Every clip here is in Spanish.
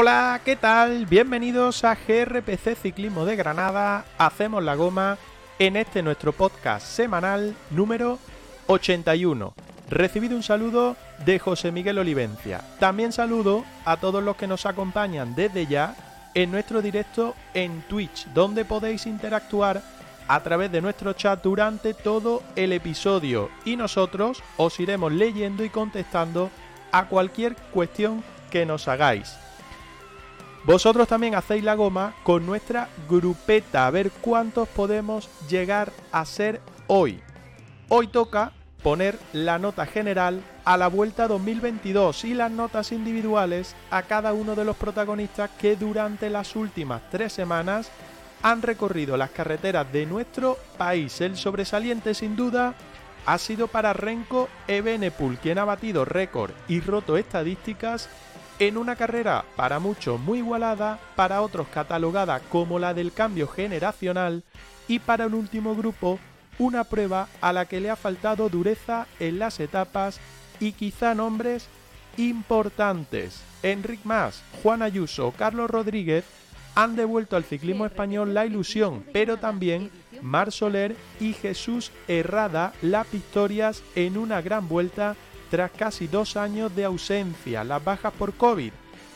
Hola, ¿qué tal? Bienvenidos a GRPC Ciclismo de Granada, Hacemos la Goma, en este nuestro podcast semanal número 81. Recibido un saludo de José Miguel Olivencia. También saludo a todos los que nos acompañan desde ya en nuestro directo en Twitch, donde podéis interactuar a través de nuestro chat durante todo el episodio y nosotros os iremos leyendo y contestando a cualquier cuestión que nos hagáis. Vosotros también hacéis la goma con nuestra grupeta, a ver cuántos podemos llegar a ser hoy. Hoy toca poner la nota general a la vuelta 2022 y las notas individuales a cada uno de los protagonistas que durante las últimas tres semanas han recorrido las carreteras de nuestro país. El sobresaliente sin duda ha sido para Renko Ebenepul, quien ha batido récord y roto estadísticas en una carrera para muchos muy igualada, para otros catalogada como la del cambio generacional y para un último grupo una prueba a la que le ha faltado dureza en las etapas y quizá nombres importantes. Enric Mas, Juan Ayuso, Carlos Rodríguez han devuelto al ciclismo español la ilusión, pero también Mar Soler y Jesús Herrada las victorias en una gran vuelta tras casi dos años de ausencia, las bajas por COVID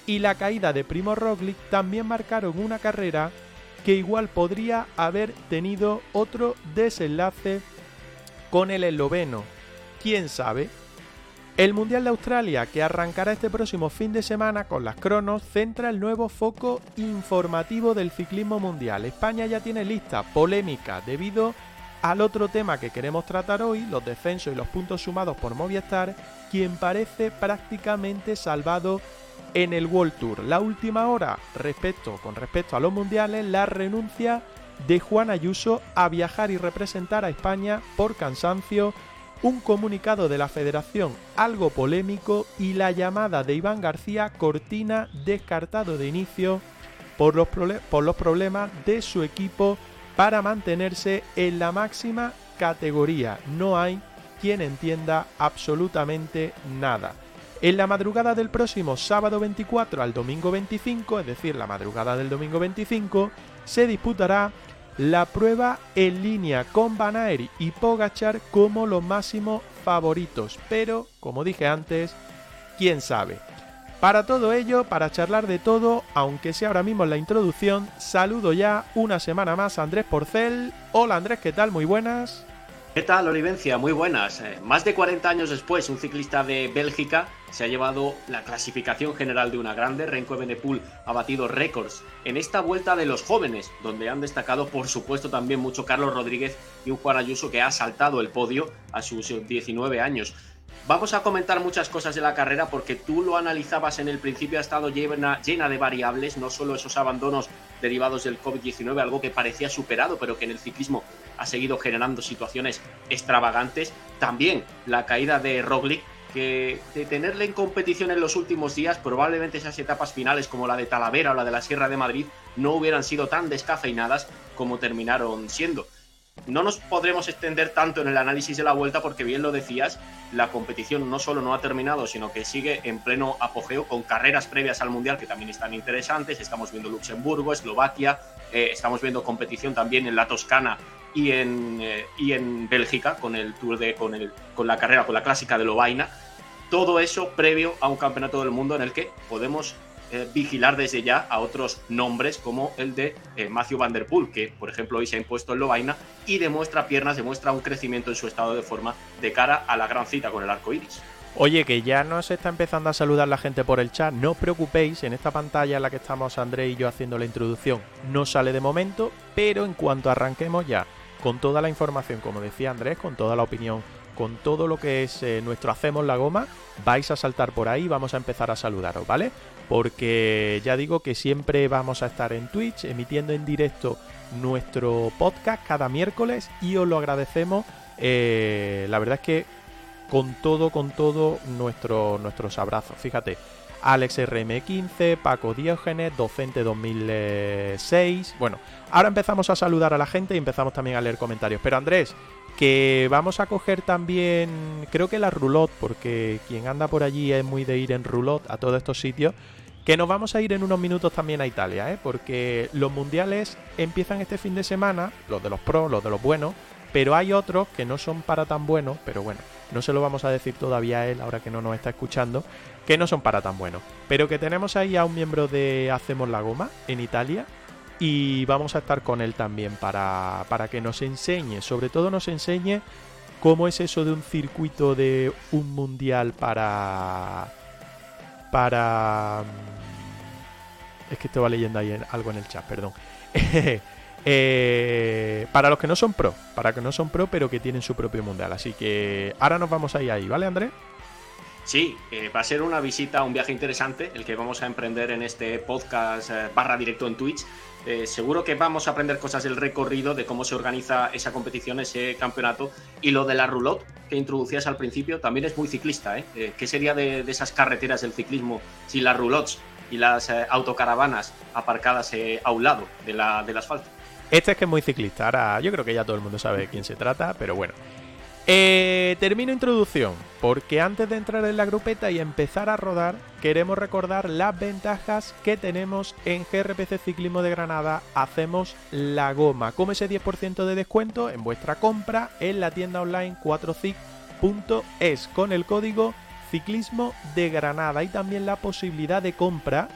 y la caída de Primo Roglic también marcaron una carrera que igual podría haber tenido otro desenlace con el esloveno. ¿Quién sabe? El Mundial de Australia, que arrancará este próximo fin de semana con las cronos, centra el nuevo foco informativo del ciclismo mundial. España ya tiene lista polémica debido al otro tema que queremos tratar hoy, los descensos y los puntos sumados por Movistar, quien parece prácticamente salvado en el World Tour. La última hora, respecto, con respecto a los mundiales, la renuncia de Juan Ayuso a viajar y representar a España por cansancio, un comunicado de la federación algo polémico y la llamada de Iván García Cortina descartado de inicio por los, por los problemas de su equipo para mantenerse en la máxima categoría. No hay quien entienda absolutamente nada. En la madrugada del próximo sábado 24 al domingo 25, es decir, la madrugada del domingo 25, se disputará la prueba en línea con Van y Pogachar como los máximos favoritos. Pero, como dije antes, quién sabe. Para todo ello, para charlar de todo, aunque sea ahora mismo en la introducción, saludo ya una semana más a Andrés Porcel. Hola Andrés, ¿qué tal? Muy buenas. ¿Qué tal, Olivencia? Muy buenas. Eh, más de 40 años después, un ciclista de Bélgica se ha llevado la clasificación general de una grande. Renko Benepul ha batido récords en esta vuelta de los jóvenes, donde han destacado, por supuesto, también mucho Carlos Rodríguez y un Juan Ayuso que ha saltado el podio a sus 19 años. Vamos a comentar muchas cosas de la carrera porque tú lo analizabas en el principio, ha estado llena, llena de variables, no solo esos abandonos derivados del COVID-19, algo que parecía superado, pero que en el ciclismo ha seguido generando situaciones extravagantes. También la caída de Roglic, que de tenerle en competición en los últimos días, probablemente esas etapas finales como la de Talavera o la de la Sierra de Madrid no hubieran sido tan descafeinadas como terminaron siendo. No nos podremos extender tanto en el análisis de la vuelta porque bien lo decías, la competición no solo no ha terminado, sino que sigue en pleno apogeo con carreras previas al Mundial que también están interesantes. Estamos viendo Luxemburgo, Eslovaquia, eh, estamos viendo competición también en la Toscana y en, eh, y en Bélgica con el Tour de con, el, con la carrera, con la clásica de Lovaina. Todo eso previo a un campeonato del mundo en el que podemos eh, vigilar desde ya a otros nombres como el de eh, Matthew Van Der Poel, que por ejemplo hoy se ha impuesto en Lovaina y demuestra piernas, demuestra un crecimiento en su estado de forma de cara a la gran cita con el arco iris. Oye, que ya nos está empezando a saludar la gente por el chat. No os preocupéis, en esta pantalla en la que estamos André y yo haciendo la introducción no sale de momento, pero en cuanto arranquemos ya con toda la información, como decía Andrés, con toda la opinión, con todo lo que es eh, nuestro Hacemos la Goma, vais a saltar por ahí y vamos a empezar a saludaros, ¿vale? Porque ya digo que siempre vamos a estar en Twitch emitiendo en directo nuestro podcast cada miércoles y os lo agradecemos. Eh, la verdad es que con todo, con todo nuestro, nuestros abrazos. Fíjate, Alex RM15, Paco Diógenes, Docente 2006. Bueno, ahora empezamos a saludar a la gente y empezamos también a leer comentarios. Pero Andrés, que vamos a coger también, creo que la roulotte, porque quien anda por allí es muy de ir en roulotte a todos estos sitios Que nos vamos a ir en unos minutos también a Italia, ¿eh? porque los mundiales empiezan este fin de semana, los de los pros, los de los buenos, pero hay otros que no son para tan buenos, pero bueno, no se lo vamos a decir todavía a él ahora que no nos está escuchando, que no son para tan buenos. Pero que tenemos ahí a un miembro de Hacemos la Goma en Italia y vamos a estar con él también para, para que nos enseñe, sobre todo nos enseñe cómo es eso de un circuito de un mundial para para... Es que estaba leyendo ahí algo en el chat, perdón. Eh, para los que no son pro, para que no son pro, pero que tienen su propio mundial. Así que ahora nos vamos a ahí, ¿vale, Andrés? Sí, eh, va a ser una visita, un viaje interesante, el que vamos a emprender en este podcast eh, barra directo en Twitch. seguro que vamos a aprender cosas del recorrido, de cómo se organiza esa competición, ese campeonato. Y lo de la roulotte que introducías al principio también es muy ciclista. ¿eh? ¿Qué sería de, esas carreteras del ciclismo sin las roulottes y las autocaravanas aparcadas a un lado de la, del asfalto? Este es que es muy ciclista. Ahora yo creo que ya todo el mundo sabe de quién se trata, pero bueno. Eh, termino introducción, porque antes de entrar en la grupeta y empezar a rodar, queremos recordar las ventajas que tenemos en GRPC Ciclismo de Granada. Hacemos la goma, como ese 10% de descuento en vuestra compra en la tienda online 4cic.es con el código Ciclismo de Granada y también la posibilidad de compra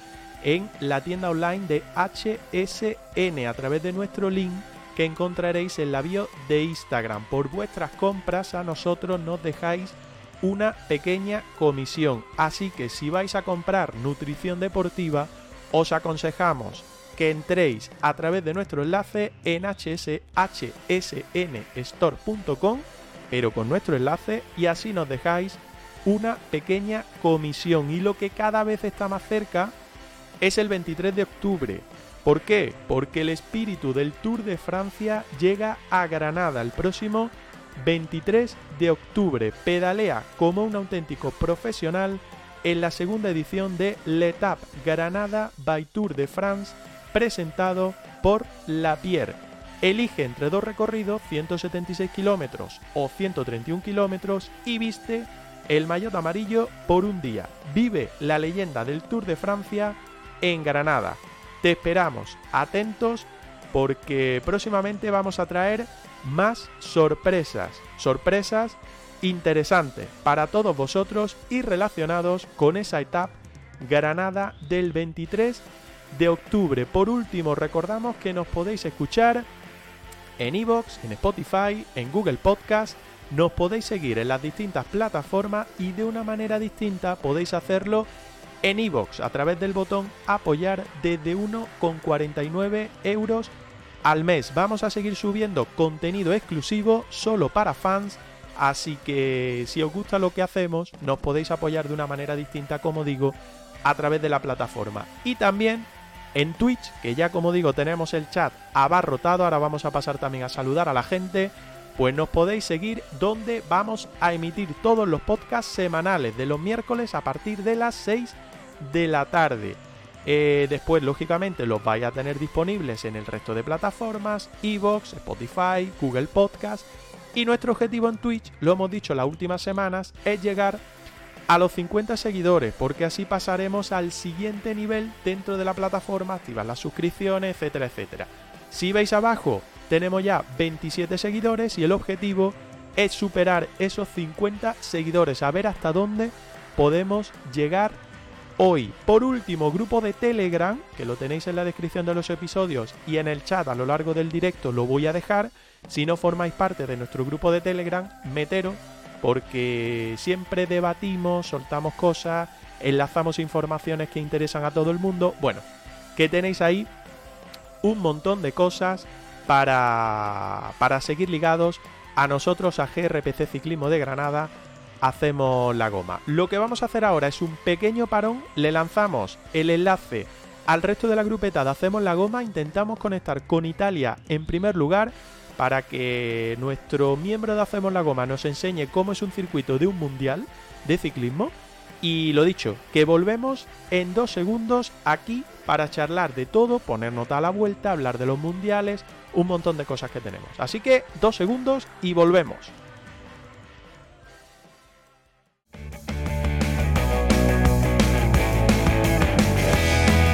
en la tienda online de HSN a través de nuestro link que encontraréis en la bio de Instagram. Por vuestras compras a nosotros nos dejáis una pequeña comisión. Así que si vais a comprar nutrición deportiva, os aconsejamos que entréis a través de nuestro enlace en hshnstore.com, pero con nuestro enlace y así nos dejáis una pequeña comisión. Y lo que cada vez está más cerca es el 23 de octubre. ¿Por qué? Porque el espíritu del Tour de Francia llega a Granada el próximo 23 de octubre. Pedalea como un auténtico profesional en la segunda edición de L'Etape Granada by Tour de France presentado por La Pierre. Elige entre dos recorridos 176 kilómetros o 131 kilómetros y viste el maillot amarillo por un día. Vive la leyenda del Tour de Francia en Granada. Te esperamos, atentos, porque próximamente vamos a traer más sorpresas, sorpresas interesantes para todos vosotros y relacionados con esa etapa Granada del 23 de octubre. Por último, recordamos que nos podéis escuchar en iVoox, en Spotify, en Google Podcast. Nos podéis seguir en las distintas plataformas y de una manera distinta podéis hacerlo en iVoox a través del botón apoyar desde 1,49 euros al mes. Vamos a seguir subiendo contenido exclusivo solo para fans, así que si os gusta lo que hacemos, nos podéis apoyar de una manera distinta, como digo, a través de la plataforma. Y también en Twitch, que ya como digo tenemos el chat abarrotado, ahora vamos a pasar también a saludar a la gente, pues nos podéis seguir donde vamos a emitir todos los podcasts semanales de los miércoles a partir de las 6 de la tarde. Eh, después, lógicamente, los vais a tener disponibles en el resto de plataformas, Evox, Spotify, Google Podcast. Y nuestro objetivo en Twitch, lo hemos dicho las últimas semanas, es llegar a los 50 seguidores, porque así pasaremos al siguiente nivel dentro de la plataforma, activar las suscripciones, etcétera, etcétera. Si veis abajo, tenemos ya 27 seguidores y el objetivo es superar esos 50 seguidores, a ver hasta dónde podemos llegar hoy. Por último, grupo de Telegram, que lo tenéis en la descripción de los episodios y en el chat a lo largo del directo lo voy a dejar. Si no formáis parte de nuestro grupo de Telegram, meteros, porque siempre debatimos, soltamos cosas, enlazamos informaciones que interesan a todo el mundo. Bueno, que tenéis ahí un montón de cosas para, para seguir ligados a nosotros, a GRPC Ciclismo de Granada hacemos la goma. Lo que vamos a hacer ahora es un pequeño parón, le lanzamos el enlace al resto de la grupeta de Hacemos la Goma, intentamos conectar con Italia en primer lugar para que nuestro miembro de Hacemos la Goma nos enseñe cómo es un circuito de un mundial de ciclismo. Y lo dicho, que volvemos en dos segundos aquí para charlar de todo, poner nota a la vuelta, hablar de los mundiales, un montón de cosas que tenemos. Así que dos segundos y volvemos.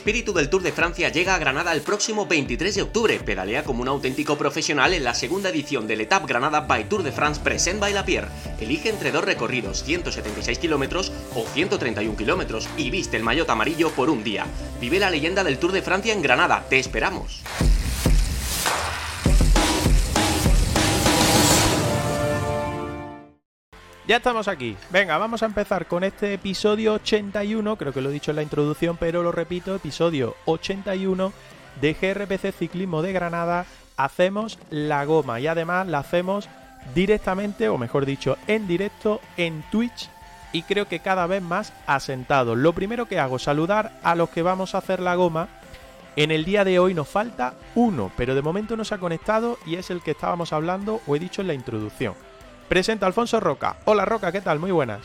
Espíritu del Tour de Francia llega a Granada el próximo 23 de octubre. Pedalea como un auténtico profesional en la segunda edición del Etap Granada by Tour de France Present by La Pierre. Elige entre dos recorridos, 176 kilómetros o 131 kilómetros, y viste el maillot amarillo por un día. Vive la leyenda del Tour de Francia en Granada. Te esperamos. Ya estamos aquí. Venga, vamos a empezar con este episodio 81, creo que lo he dicho en la introducción, pero lo repito, episodio 81 de GRPC Ciclismo de Granada. Hacemos la goma y además la hacemos directamente, o mejor dicho, en directo en Twitch y creo que cada vez más asentado. Lo primero que hago saludar a los que vamos a hacer la goma. En el día de hoy nos falta uno, pero de momento no se ha conectado y es el que estábamos hablando o he dicho en la introducción. Presenta Alfonso Roca. Hola Roca, ¿qué tal? Muy buenas.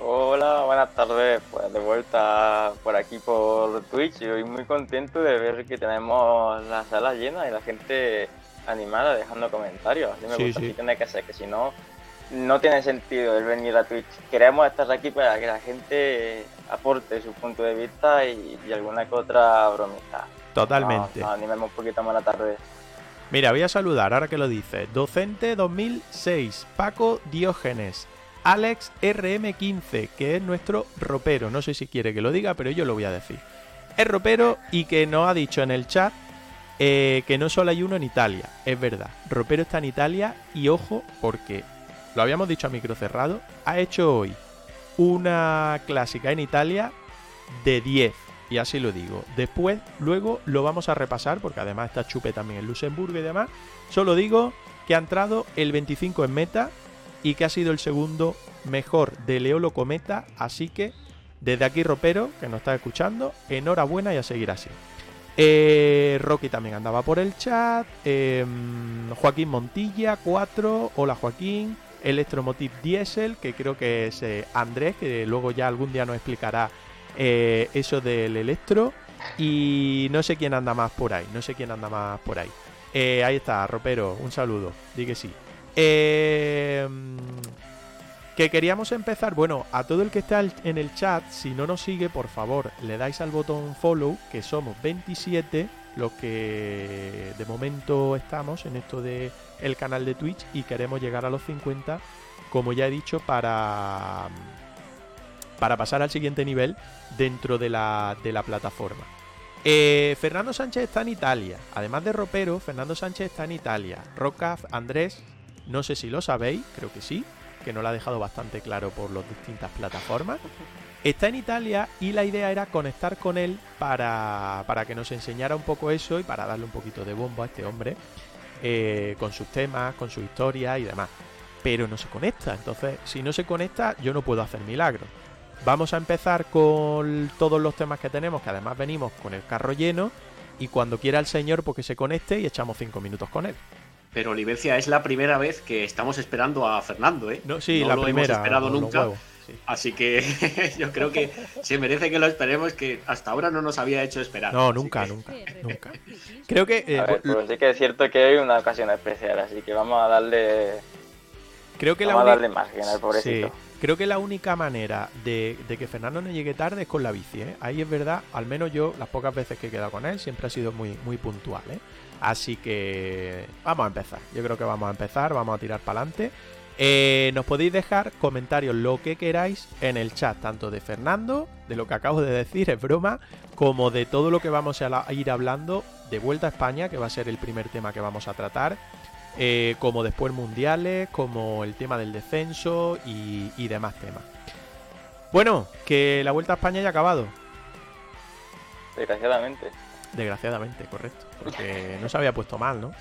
Hola, buenas tardes. Pues de vuelta por aquí por Twitch y hoy muy contento de ver que tenemos la sala llena y la gente animada dejando comentarios. Así me Sí, gusta, sí. tiene que ser, que si no, no tiene sentido el venir a Twitch. Queremos estar aquí para que la gente aporte su punto de vista y, y alguna que otra bromita. Totalmente. Nos, nos animemos un poquito más la tarde. Mira, voy a saludar ahora que lo dices. Docente 2006, Paco Diógenes, Alex RM15, que es nuestro ropero. No sé si quiere que lo diga, pero yo lo voy a decir. Es ropero y que nos ha dicho en el chat eh, que no solo hay uno en Italia. Es verdad, ropero está en Italia y ojo, porque lo habíamos dicho a micro cerrado, ha hecho hoy una clásica en Italia de 10. Y así lo digo. Después, luego lo vamos a repasar, porque además está Chupe también en Luxemburgo y demás. Solo digo que ha entrado el 25 en meta y que ha sido el segundo mejor de Leolo Cometa. Así que, desde aquí, Ropero, que nos está escuchando, enhorabuena y a seguir así. Eh, Rocky también andaba por el chat. eh, Joaquín Montilla, 4. Hola Joaquín. Electromotive Diesel, que creo que es eh, Andrés, que luego ya algún día nos explicará eh, eso del electro. Y no sé quién anda más por ahí. No sé quién anda más por ahí. Eh, ahí está, Ropero. Un saludo. Di que sí. Eh, que queríamos empezar. Bueno, a todo el que está en el chat, si no nos sigue, por favor, le dais al botón follow, que somos 27 los que de momento estamos en esto de el canal de Twitch y queremos llegar a los 50, como ya he dicho, para para pasar al siguiente nivel dentro de la, de la plataforma. Eh, Fernando Sánchez está en Italia. Además de Ropero, Fernando Sánchez está en Italia. Rocaf, Andrés, no sé si lo sabéis, creo que sí, que nos lo ha dejado bastante claro por las distintas plataformas. Está en Italia y la idea era conectar con él para, para que nos enseñara un poco eso y para darle un poquito de bombo a este hombre eh, con sus temas, con su historia y demás. Pero no se conecta, entonces si no se conecta yo no puedo hacer milagros. Vamos a empezar con todos los temas que tenemos, que además venimos con el carro lleno y cuando quiera el señor pues que se conecte y echamos cinco minutos con él. Pero Olivencia es la primera vez que estamos esperando a Fernando, ¿eh? No, sí, No la lo primera. hemos esperado nunca. huevos, sí. Así que yo creo que se merece que lo esperemos, que hasta ahora no nos había hecho esperar. No, nunca, que- nunca, nunca. Creo que eh, A ver, pero sí que es cierto que hay una ocasión especial, así que vamos a darle, creo que la vamos a uni- darle margen al pobrecito. Sí, creo que la única manera de, que Fernando no llegue tarde es con la bici, ¿eh? Ahí es verdad, al menos yo, las pocas veces que he quedado con él, siempre ha sido muy, muy puntual, ¿eh? Así que vamos a empezar. Yo creo que vamos a empezar, vamos a tirar para adelante. Eh, nos podéis dejar comentarios lo que queráis en el chat, tanto de Fernando, de lo que acabo de decir, es broma, como de todo lo que vamos a ir hablando de Vuelta a España, que va a ser el primer tema que vamos a tratar, eh, como después mundiales, como el tema del descenso y, y demás temas. Bueno, que la Vuelta a España ya ha acabado, Desgraciadamente. desgraciadamente, correcto, porque no se había puesto mal, ¿no?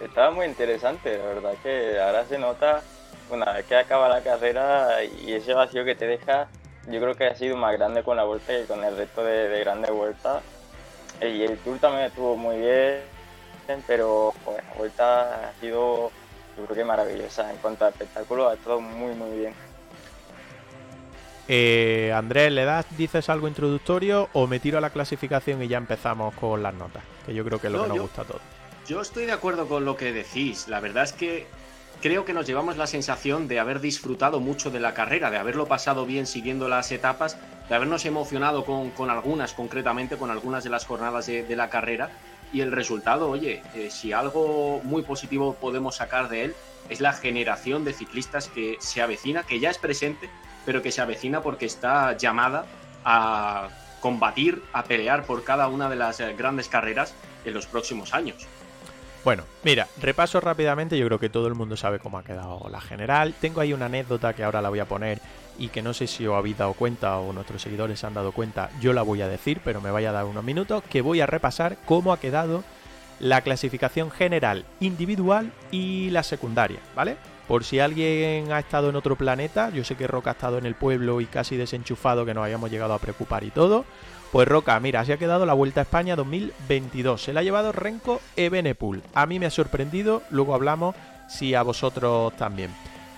Estaba muy interesante, la verdad que ahora se nota una vez que acaba la carrera y ese vacío que te deja, yo creo que ha sido más grande con la vuelta que con el resto de, de grandes vueltas. Y el tour también estuvo muy bien, pero pues, la vuelta ha sido, yo creo que maravillosa. En cuanto a espectáculo, ha estado muy, muy bien. Eh, Andrés, ¿le das, dices algo introductorio o me tiro a la clasificación y ya empezamos con las notas? Que yo creo que es lo No, que nos yo- gusta a todos. Yo estoy de acuerdo con lo que decís. La verdad es que creo que nos llevamos la sensación de haber disfrutado mucho de la carrera, de haberlo pasado bien siguiendo las etapas, de habernos emocionado con, con algunas, concretamente con algunas de las jornadas de, de la carrera. Y el resultado, oye, eh, si algo muy positivo podemos sacar de él, es la generación de ciclistas que se avecina, que ya es presente, pero que se avecina porque está llamada a combatir, a pelear por cada una de las eh, grandes carreras en los próximos años. Bueno, mira, repaso rápidamente, yo creo que todo el mundo sabe cómo ha quedado la general. Tengo ahí una anécdota que ahora la voy a poner y que no sé si os habéis dado cuenta o nuestros seguidores se han dado cuenta, yo la voy a decir, pero me vaya a dar unos minutos, que voy a repasar cómo ha quedado la clasificación general individual y la secundaria, ¿vale? Por si alguien ha estado en otro planeta, yo sé que Roca ha estado en el pueblo y casi desenchufado que nos habíamos llegado a preocupar y todo. Pues Roca, mira, así ha quedado la Vuelta a España 2022. Se la ha llevado Renko Ebenepul. A mí me ha sorprendido, luego hablamos si a vosotros también.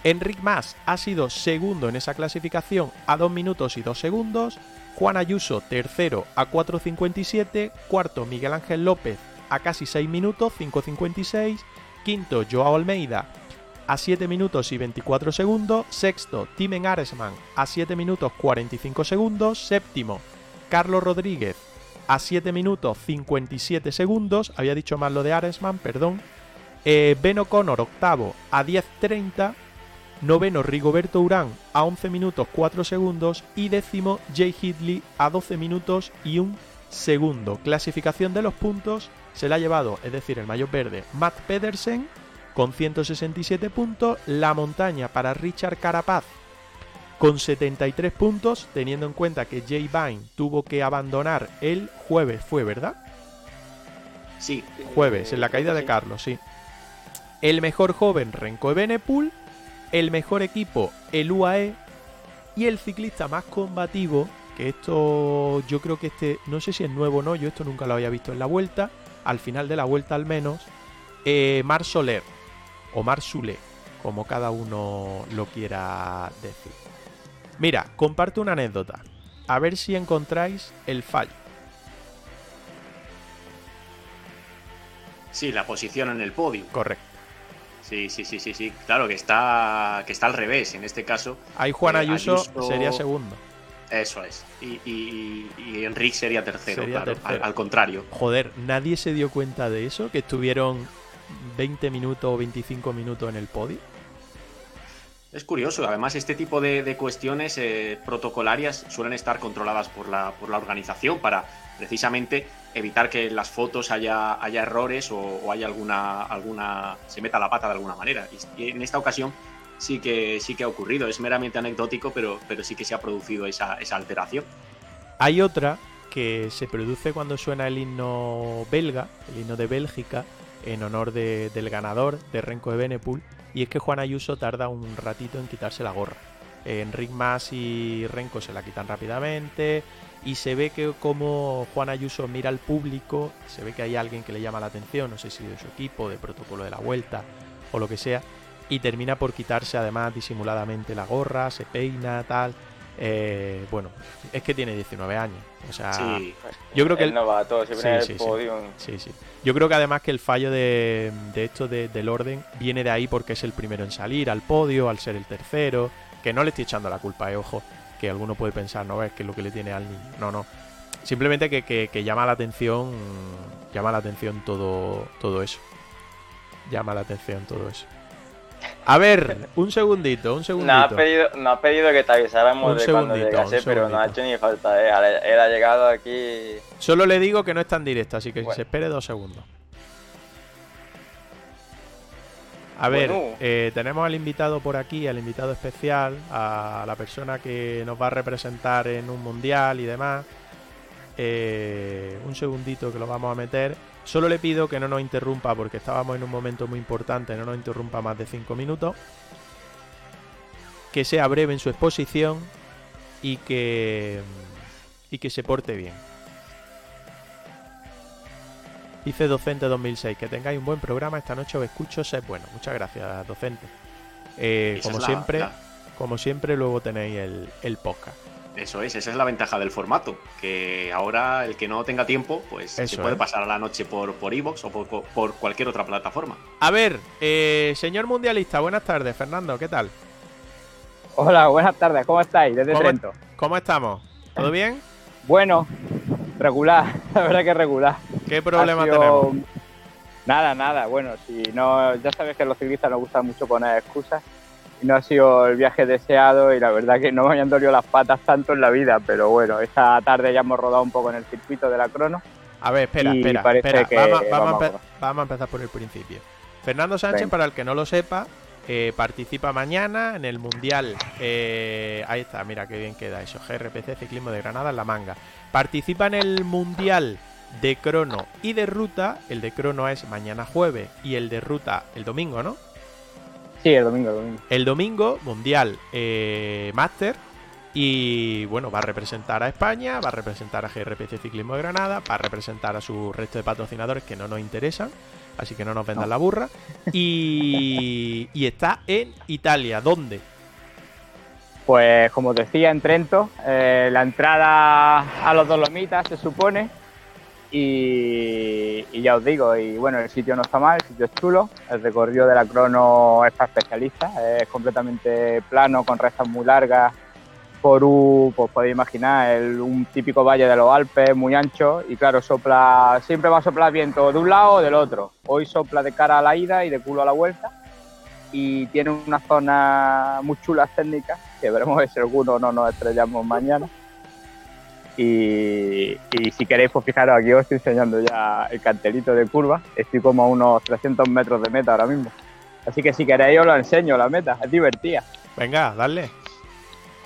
Enric Mas ha sido segundo en esa clasificación a 2 minutos y 2 segundos. Juan Ayuso tercero a 4.57. Cuarto Miguel Ángel López a casi 6 minutos, 5.56. Quinto Joao Almeida a 7 minutos y 24 segundos. Sexto Timen Aresman a 7 minutos 45 segundos. Séptimo Carlos Rodríguez a 7 minutos 57 segundos. Había dicho mal lo de Aresman, perdón. Eh, ben O'Connor octavo a 10.30. Noveno Rigoberto Urán a 11 minutos 4 segundos. Y décimo Jay Hidley a 12 minutos y 1 segundo. Clasificación de los puntos se la ha llevado, es decir, el mayor verde, Matt Pedersen con 167 puntos. La montaña para Richard Carapaz con 73 puntos, teniendo en cuenta que Jay Vine tuvo que abandonar el jueves, fue, ¿verdad? Sí, Jueves, en la caída de Carlos, sí. El mejor joven, Renko Ebenepul. El mejor equipo, el UAE. Y el ciclista más combativo, que esto yo creo que este, no sé si es nuevo o no, yo esto nunca lo había visto en la vuelta, al final de la vuelta al menos, eh, Mar Soler, o Mar Sule, como cada uno lo quiera decir. Mira, comparto una anécdota, a ver si encontráis el fallo. sí, la posición en el podio. Correcto. Sí, sí, sí, sí, sí. Claro que está, que está al revés en este caso. Ahí Juan Eh, Ayuso, Ayuso- sería segundo. Eso es. Y, y, y Enrique sería tercero, Sería claro. tercero. Al, al contrario. Joder, nadie se dio cuenta de eso, que estuvieron 20 minutos o 25 minutos en el podio. Es curioso. Además, este tipo de, de cuestiones eh, protocolarias suelen estar controladas por la, por la organización para precisamente evitar que en las fotos haya, haya errores o, haya alguna, alguna. se meta la pata de alguna manera. Y, en esta ocasión sí que, sí que ha ocurrido. Es meramente anecdótico, pero, pero sí que se ha producido esa, esa alteración. Hay otra que se produce cuando suena el himno belga, el himno de Bélgica, en honor de- del ganador de Renko de Benepul, y es que Juan Ayuso tarda un ratito en quitarse la gorra. Enric Mas y Renko se la quitan rápidamente y se ve que como Juan Ayuso mira al público, se ve que hay alguien que le llama la atención, no sé si de su equipo, de protocolo de la vuelta o lo que sea, y termina por quitarse además disimuladamente la gorra, se peina, tal. Eh, bueno, es que tiene 19 años, o sea, Sí, yo creo que el el- novato, Sí, el sí. Sí, sí. Yo creo que además que el fallo de, de esto de- del orden viene de ahí porque es el primero en salir al podio, al ser el tercero. Que no le estoy echando la culpa, eh, ojo. Que alguno puede pensar, no es que es lo que le tiene al niño. No, no. Simplemente que, que- que llama la atención. Llama la atención todo, todo eso. Llama la atención todo eso. A ver, un segundito, un No segundito. ha, pedido, no ha pedido que te avisáramos Un de cuando llegase, pero no ha hecho ni falta. ¿eh? Él ha llegado aquí. Solo le digo que no está en directo, así que Bueno. se espere dos segundos. A ver, Bueno. eh, tenemos al invitado por aquí, al invitado especial, a la persona que nos va a representar en un mundial y demás. Eh, un segundito que lo vamos a meter. Solo le pido que no nos interrumpa porque estábamos en un momento muy importante, no nos interrumpa más de 5 minutos. Que sea breve en su exposición y que, y que se porte bien. Dice Docente 2006, que tengáis un buen programa. Esta noche os escucho, sé bueno. Muchas gracias, Docente. Eh, como la- siempre, la- como siempre, luego tenéis el, el podcast. Eso es, esa es la ventaja del formato. Que ahora el que no tenga tiempo, pues Eso se puede es. pasar a la noche por por Evox o por, por cualquier otra plataforma. A ver, eh, señor mundialista, buenas tardes, Fernando, ¿qué tal? Hola, buenas tardes, ¿cómo estáis? Desde ¿Cómo- Trento. ¿Cómo estamos? ¿Todo bien? Bueno, regular, la verdad que regular. ¿Qué problema sido- tenemos? Nada, nada, bueno, si no, ya sabes que a los ciclistas nos gusta mucho poner excusas. Y no ha sido el viaje deseado y la verdad que no me habían dolido las patas tanto en la vida, pero bueno, esta tarde ya hemos rodado un poco en el circuito de la crono. A ver, espera, espera, espera. Vamos, vamos a vamos a- vamos a empezar por el principio. Fernando Sánchez, para el que no lo sepa, eh, participa mañana en el Mundial. eh, ahí está, mira qué bien queda eso. GRPC Ciclismo de Granada en la manga. Participa en el Mundial de crono y de ruta. El de crono es mañana jueves y el de ruta el domingo, ¿no? Sí, el domingo, el domingo. El domingo, Mundial eh, Master. Y bueno, va a representar a España, va a representar a GRPC Ciclismo de Granada, va a representar a su resto de patrocinadores que no nos interesan, así que no nos vendan No. la burra. Y, y está en Italia, ¿dónde? Pues como decía, en Trento, eh, la entrada a los Dolomitas se supone. Y, ya os digo, y bueno, el sitio no está mal, el sitio es chulo. El recorrido de la crono es para especialistas, es completamente plano, con rectas muy largas. Por un, pues podéis imaginar, el- un típico valle de los Alpes muy ancho. Y claro, sopla, siempre va a soplar viento de un lado o del otro. Hoy sopla de cara a la ida y de culo a la vuelta y tiene una zona muy chulas técnicas, que veremos si alguno no nos estrellamos mañana. Y, y si queréis, pues fijaros, aquí os estoy enseñando ya el cartelito de curva. Estoy como a unos 300 metros de meta ahora mismo. Así que si queréis os lo enseño, la meta. Es divertida. Venga, dale.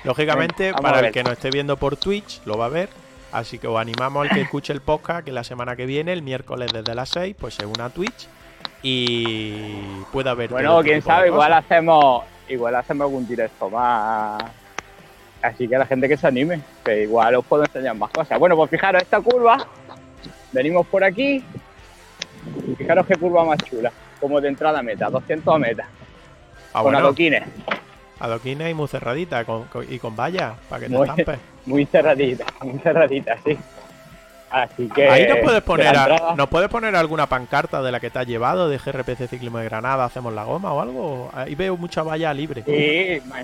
Lógicamente, Venga, para el que nos esté viendo por Twitch, lo va a ver. Así que os animamos al que escuche el podcast, que la semana que viene, el miércoles desde las 6, pues se una a Twitch y pueda todo Bueno, quién sabe, igual hacemos, igual hacemos algún directo más. Así que la gente que se anime, que igual os puedo enseñar más cosas. Bueno, pues fijaros, esta curva, venimos por aquí, fijaros qué curva más chula, como de entrada a meta, 200 a meta, Ah, con bueno, adoquines, adoquines y muy cerradita con- con- y con vallas para que te Muy- estampes. muy cerradita, muy cerradita, sí. Así que. Ahí nos puedes poner, entrada- puedes poner alguna pancarta de la que te has llevado de GRPC Ciclismo de Granada, hacemos la goma o algo. Ahí veo mucha valla libre. Sí, ma-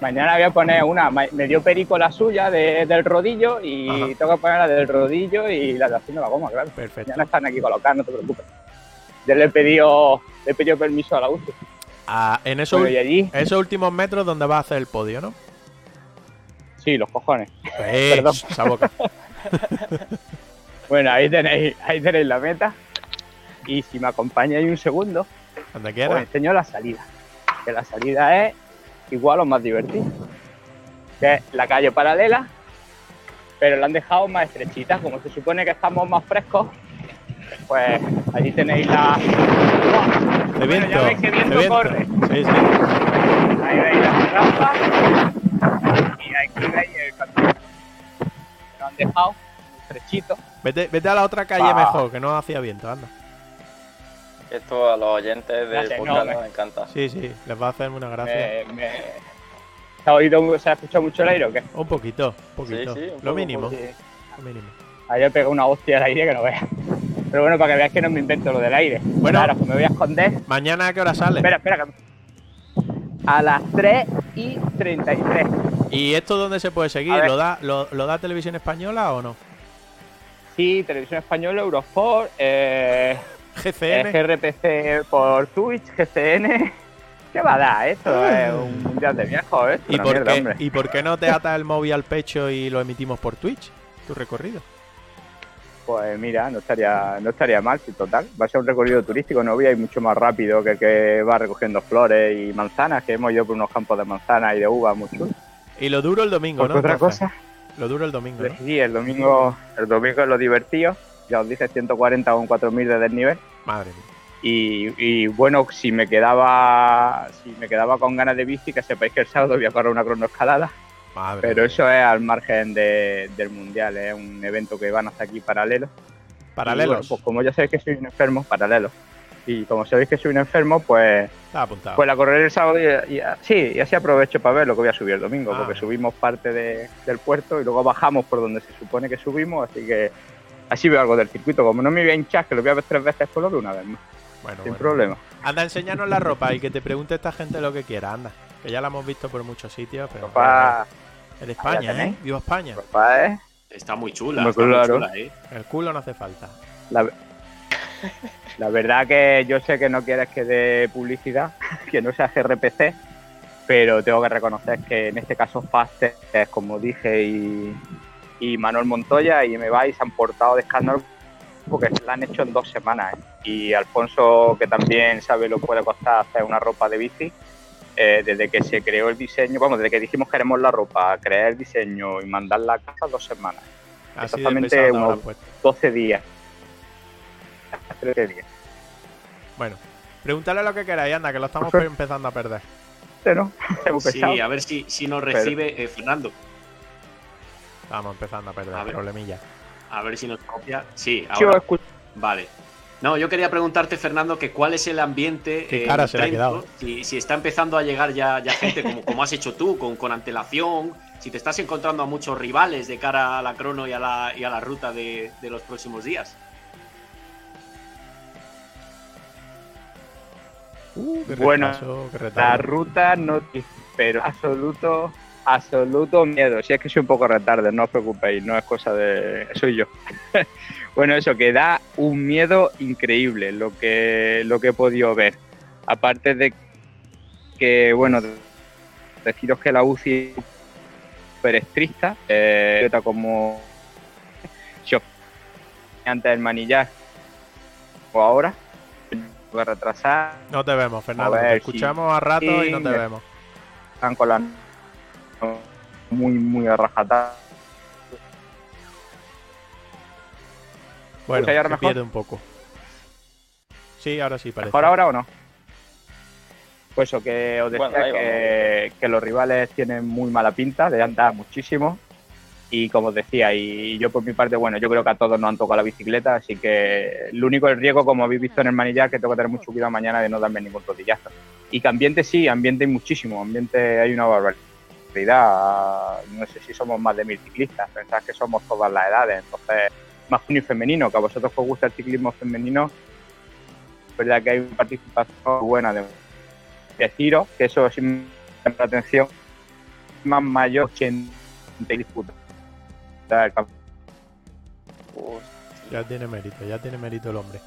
mañana voy a poner una. Me dio perico la suya de- del rodillo y Ajá. tengo que poner la del rodillo y la de haciendo la goma, claro. Perfecto. Mañana están aquí colocadas, no te preocupes. Yo le he pedido, le he pedido permiso a la UCI. Ah, en esos, allí, esos últimos metros donde vas a hacer el podio, ¿no? sí, los cojones. Eh, Perdón. esa boca. Bueno, ahí tenéis, ahí tenéis la meta. Y si me acompañáis un segundo, Donde os quieras. enseño la salida. Que la salida es igual o más divertida. Que es la calle paralela, pero la han dejado más estrechita. Como se supone que estamos más frescos, pues allí tenéis la. De Bueno, viento. ya veis que viento viento. corre. Sí, sí. Ahí veis la rampa y aquí veis el camino. Lo han dejado. Vete, vete a la otra calle Ah. mejor, que no hacía viento, anda. Esto a los oyentes del podcast no, me- encanta. Sí, sí, les va a hacer una gracia. Me, me... ¿Se ha oído, se ha escuchado mucho el aire o qué? Un poquito, un poquito. Sí, sí, un lo poco, mínimo, Sí. lo mínimo. Ayer pegó una hostia al aire que no veas. Pero bueno, para que veas que no me invento lo del aire. Bueno. Claro, que me voy a esconder. Mañana a qué hora sale. Espera, espera. que- A las 3 y 33. ¿Y esto dónde se puede seguir? ¿Lo da, lo, lo da Televisión Española o no? Sí, Televisión Española, Eurosport, eh, GCN. eh, GRPC por Twitch, GCN. ¿Qué va a dar? Esto es un mundial de viejos, ¿eh? ¿Y por, mierda, qué. ¿Y por qué no te atas el móvil al pecho y lo emitimos por Twitch? Tu recorrido. Pues mira, no estaría, no estaría mal, si total. Va a ser un recorrido turístico, no voy a ir mucho más rápido que el que va recogiendo flores y manzanas, que hemos ido por unos campos de manzanas y de uvas muy chulos. Y lo duro el domingo, ¿no? otra cosa, Lo duro el domingo, ¿no? sí, el domingo, el domingo es lo divertido. Ya os dije 140 con 4000 de desnivel. Madre mía. Y, y bueno, si me quedaba si me quedaba con ganas de bici, que sepáis que el sábado voy a correr una cronoescalada. Madre Pero eso es al margen de- del mundial, es un evento que van hasta aquí paralelo. Paralelos. Bueno, pues como ya sabéis que soy un enfermo, paralelo. Y como sabéis que soy un enfermo, pues, apuntado. pues la correré el sábado y, y- sí, y así aprovecho para ver lo que voy a subir el domingo, Ah. porque subimos parte de- del puerto y luego bajamos por donde se supone que subimos, así que así veo algo del circuito. Como no me voy a hinchar, que lo voy a ver tres veces, lo veo una vez más, bueno, sin bueno. problema. Anda, enséñanos la ropa y que te pregunte esta gente lo que quiera, anda. Que ya la hemos visto por muchos sitios, pero. Es de España, ¿eh? Viva España. es Está muy chula, Muy está muy claro. chula, ¿eh? El culo no hace falta. La, la verdad que yo sé que no quieres que dé publicidad, que no sea GRPC, pero tengo que reconocer que en este caso Faster, como dije, y, y Manuel Montoya y Me vais han portado de escándalo porque la han hecho en dos semanas. ¿eh? Y Alfonso, que también sabe lo que puede costar hacer una ropa de bici, eh, desde que se creó el diseño, vamos, desde que dijimos queremos la ropa, crear el diseño y mandarla a casa, dos semanas, Así Exactamente pesado te uno- habrás puesto. 12 días. 13 días. Bueno, pregúntale lo que queráis, anda, que lo estamos Perfecto. empezando a perder. Hemos Sí, a ver si, si nos recibe eh, Fernando. Estamos empezando a perder, A ver. problemilla. A ver si nos copia. Sí, ahora. escucho. Vale. No, yo quería preguntarte, Fernando, que cuál es el ambiente. Qué cara en se le ha quedado. Si, si está empezando a llegar ya, ya gente como, como has hecho tú, con, con antelación. Si te estás encontrando a muchos rivales de cara a la crono y a la, y a la ruta de, de los próximos días. Uh, qué Bueno, retraso, qué La retardo. ruta no pero absoluto, absoluto miedo. Si es que soy un poco retarde, no os preocupéis, no es cosa de. Soy yo. bueno, eso, que da un miedo increíble lo que, lo que he podido ver. Aparte de que, bueno, deciros que la UCI es súper estricta, eh, como os antes del manillar o ahora, voy a retrasar. No te vemos, Fernando. Ver, te sí. escuchamos a rato y no te vemos. están con la muy muy a. Bueno, ¿Escucháis ahora se mejor? pierde un poco. Sí, ahora sí parece. ¿Mejor ahora o no? Pues eso, que os decía Bueno, que los rivales tienen muy mala pinta, de andar muchísimo. Y como os decía, y yo por mi parte, bueno, yo creo que a todos nos han tocado la bicicleta, así que lo único el riesgo, como habéis visto en el manillar, que tengo que tener mucho cuidado mañana de no darme ningún rodillazo. Y que ambiente sí, ambiente hay muchísimo, ambiente hay una barbaridad. No sé si somos más de mil ciclistas, pensad que somos todas las edades, entonces masculino y femenino, que a vosotros que os gusta el ciclismo femenino, es verdad que hay una participación buena de, de tiro, que eso sí me llama la atención, más mayor 80 disputas del campo. Ya tiene mérito, ya tiene mérito el hombre.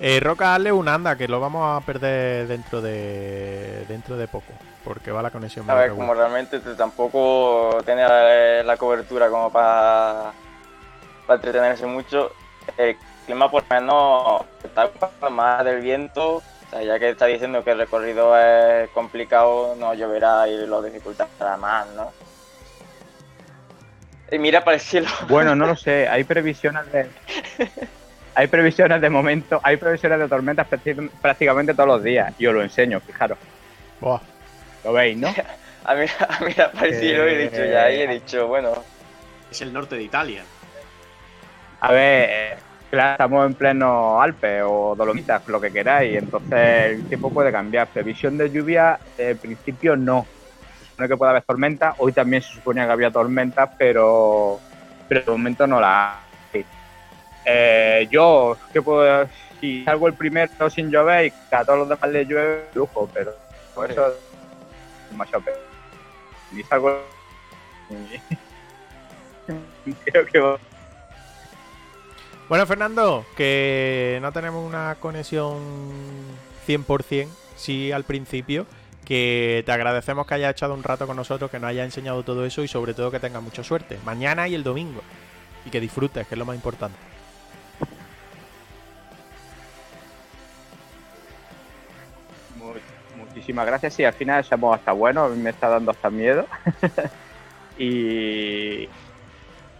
Eh, Roca, hazle un anda, que lo vamos a perder dentro de dentro de poco, porque va la conexión A ver, como realmente tampoco tiene la, la cobertura como para, para entretenerse mucho, el clima por lo menos está más del viento, o sea, ya que está diciendo que el recorrido es complicado, no lloverá y lo dificultará más, ¿no? Y mira para el cielo. Bueno, no lo sé, hay previsiones de... Hay previsiones de momento, hay previsiones de tormentas prácti- prácticamente todos los días. Yo lo enseño, fijaros. Buah, Lo veis, ¿no? A mí, a mí para el cielo he dicho ya, y he dicho, bueno, Es el norte de Italia. A ver, eh, claro, estamos en pleno Alpes o Dolomitas, lo que queráis, entonces el tiempo puede cambiar. Previsión de lluvia, eh, en principio no. Se supone que puede haber tormenta, hoy también se suponía que había tormentas, pero, pero de momento no la hay. Eh, yo, ¿qué puedo Si salgo el primero sin llover y a todos los demás les llueve, lujo, pero por eso es demasiado peor. Ni salgo... Creo que Bueno, Fernando, que no tenemos una conexión 100%, sí al principio, que te agradecemos que hayas echado un rato con nosotros, que nos hayas enseñado todo eso y sobre todo que tengas mucha suerte. Mañana y el domingo. Y que disfrutes, que es lo más importante. Mu- Muchísimas gracias. Sí, al final somos hasta buenos. Me está dando hasta miedo. y,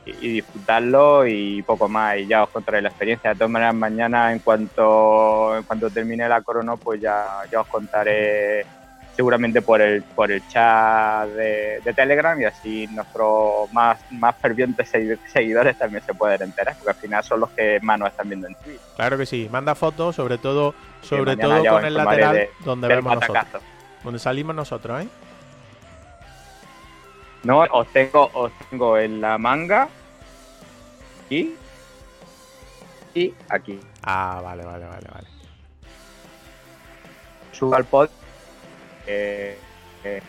y disfrutarlo y poco más. Y ya os contaré la experiencia. De todas maneras, mañana, en cuanto, en cuanto termine la crono, pues ya, ya os contaré seguramente por el, por el chat de, Telegram y así nuestros más, más fervientes seguidores también se pueden enterar, porque al final son los que más nos están viendo en Twitch. Claro que sí, manda fotos, sobre todo, sobre todo con el lateral donde vemos nosotros. Donde salimos nosotros, ¿eh? No, os tengo, os tengo en la manga y, y aquí. Ah, vale, vale, vale, vale. Subo al pod eh, eh,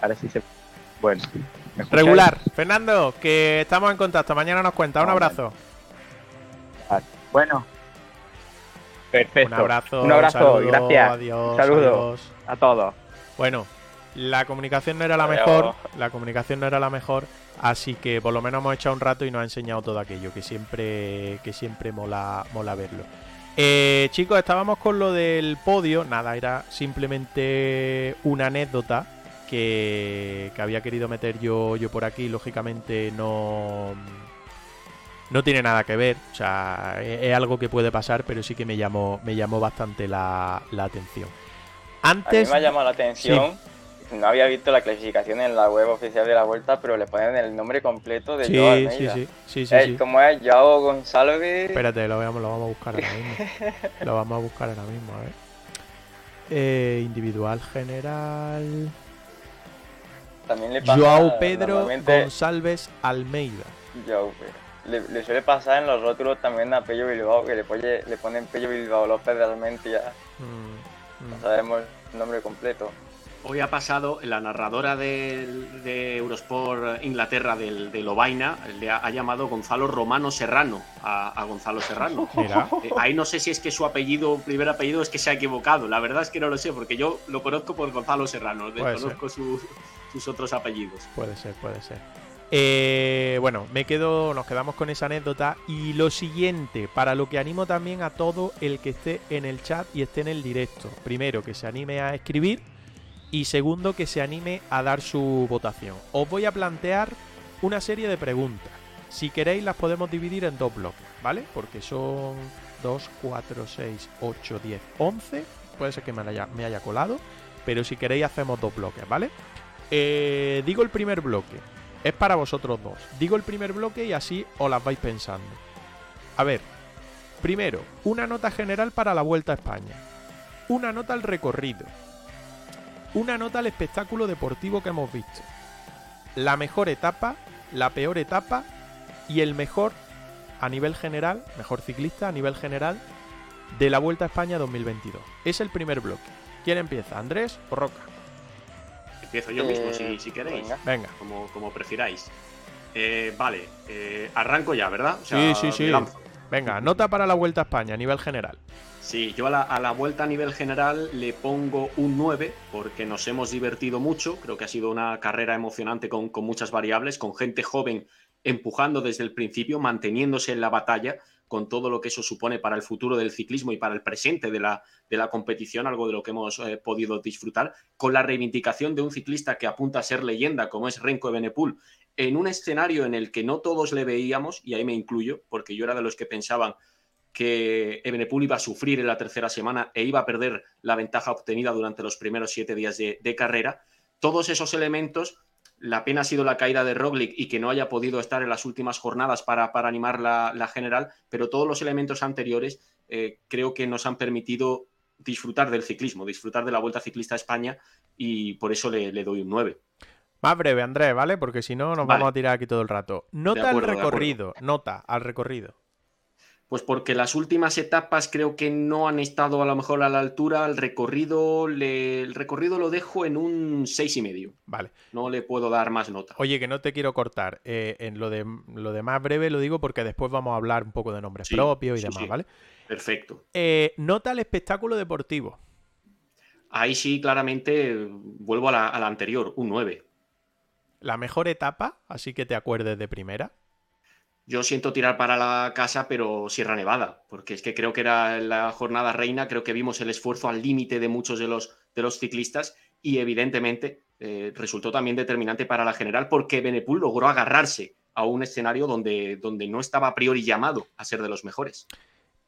a ver si se. Bueno. Regular. Fernando, que estamos en contacto. Mañana nos cuenta. Un abrazo. Bueno. Perfecto. Un abrazo. Un abrazo. gracias. Adiós. Saludos a todos. Bueno, la comunicación no era la mejor. La comunicación no era la mejor. Así que por lo menos hemos echado un rato y nos ha enseñado todo aquello, que siempre, que siempre mola, mola verlo. Eh, chicos, estábamos con lo del podio. Nada, era simplemente una anécdota que, había querido meter yo, yo por aquí. Lógicamente no, no tiene nada que ver. O sea, es, algo que puede pasar, pero sí que me llamó, me llamó bastante la, atención. Antes. A mí me ha llamado la atención no había visto la clasificación en la web oficial de la vuelta, pero le ponen el nombre completo de sí, Joao Almeida. Sí, sí, sí. sí, ¿Cómo es? Joao González. Espérate, lo vamos, lo vamos a buscar ahora mismo. lo vamos a buscar ahora mismo, a ver. Eh, individual general. También le pasa, Joao Pedro González Almeida. Joao Pedro. Le, suele pasar en los rótulos también a Pello Bilbao, que le, le ponen Pello Bilbao López realmente ya. Mm, mm. No sabemos el nombre completo. Hoy ha pasado la narradora de, Eurosport Inglaterra del, de Lobaina, le ha, llamado Gonzalo Romano Serrano a, Gonzalo Serrano. Eh, ahí no sé si es que su apellido, primer apellido, es que se ha equivocado. La verdad es que no lo sé, porque yo lo conozco por Gonzalo Serrano, desconozco sus otros apellidos. Puede ser, puede ser. Eh, bueno, me quedo, nos quedamos con esa anécdota. Y lo siguiente, para lo que animo también a todo el que esté en el chat y esté en el directo. Primero, que se anime a escribir y segundo que se anime a dar su votación. Os voy a plantear una serie de preguntas. Si queréis las podemos dividir en dos bloques, ¿vale? Porque son 2, 4, 6, 8, 10, 11. Puede ser que me haya, colado, pero si queréis hacemos dos bloques, ¿vale? Eh, digo el primer bloque. Es para vosotros dos. Digo el primer bloque y así os las vais pensando. A ver, primero, una nota general para la Vuelta a España. Una nota al recorrido una nota al espectáculo deportivo que hemos visto. La mejor etapa, la peor etapa y el mejor a nivel general, mejor ciclista a nivel general de la Vuelta a España 2022. Es el primer bloque. ¿Quién empieza? ¿Andrés o Roca? Empiezo yo mismo si, si queréis. Venga. Como, como prefiráis. Eh, vale, eh, arranco ya, ¿verdad? sí, sí, sí. Venga, nota para la Vuelta a España a nivel general. Sí, yo a la, vuelta a nivel general le pongo un 9 porque nos hemos divertido mucho. Creo que ha sido una carrera emocionante con, muchas variables, con gente joven empujando desde el principio, manteniéndose en la batalla, con todo lo que eso supone para el futuro del ciclismo y para el presente de la, de la competición, algo de lo que hemos eh, podido disfrutar, con la reivindicación de un ciclista que apunta a ser leyenda, como es Renko Benepul, en un escenario en el que no todos le veíamos, y ahí me incluyo, porque yo era de los que pensaban que Ebenepul iba a sufrir en la tercera semana e iba a perder la ventaja obtenida durante los primeros siete días de, carrera. Todos esos elementos, la pena ha sido la caída de Roglic y que no haya podido estar en las últimas jornadas para, para animar la, general, pero todos los elementos anteriores eh, creo que nos han permitido disfrutar del ciclismo, disfrutar de la Vuelta Ciclista a España y por eso le, doy un 9. Más breve, Andrés, ¿vale? Porque si no nos vamos a tirar aquí todo el rato. Nota al recorrido, nota al recorrido. Pues porque las últimas etapas creo que no han estado a lo mejor a la altura. El recorrido, el recorrido lo dejo en un seis y medio. Vale. No le puedo dar más nota. Oye, que no te quiero cortar. Eh, en lo de, lo de más breve lo digo porque después vamos a hablar un poco de nombres propios y demás, ¿vale? Perfecto. Eh, nota el espectáculo deportivo. Ahí sí, claramente, vuelvo a la, a la anterior, un 9. La mejor etapa, así que te acuerdes de primera. Yo siento tirar para la casa, pero Sierra Nevada, porque es que creo que era la jornada reina, creo que vimos el esfuerzo al límite de muchos de los, de los ciclistas y evidentemente eh, resultó también determinante para la general porque Benepul logró agarrarse a un escenario donde, donde no estaba a priori llamado a ser de los mejores.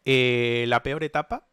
Eh, ¿La peor etapa?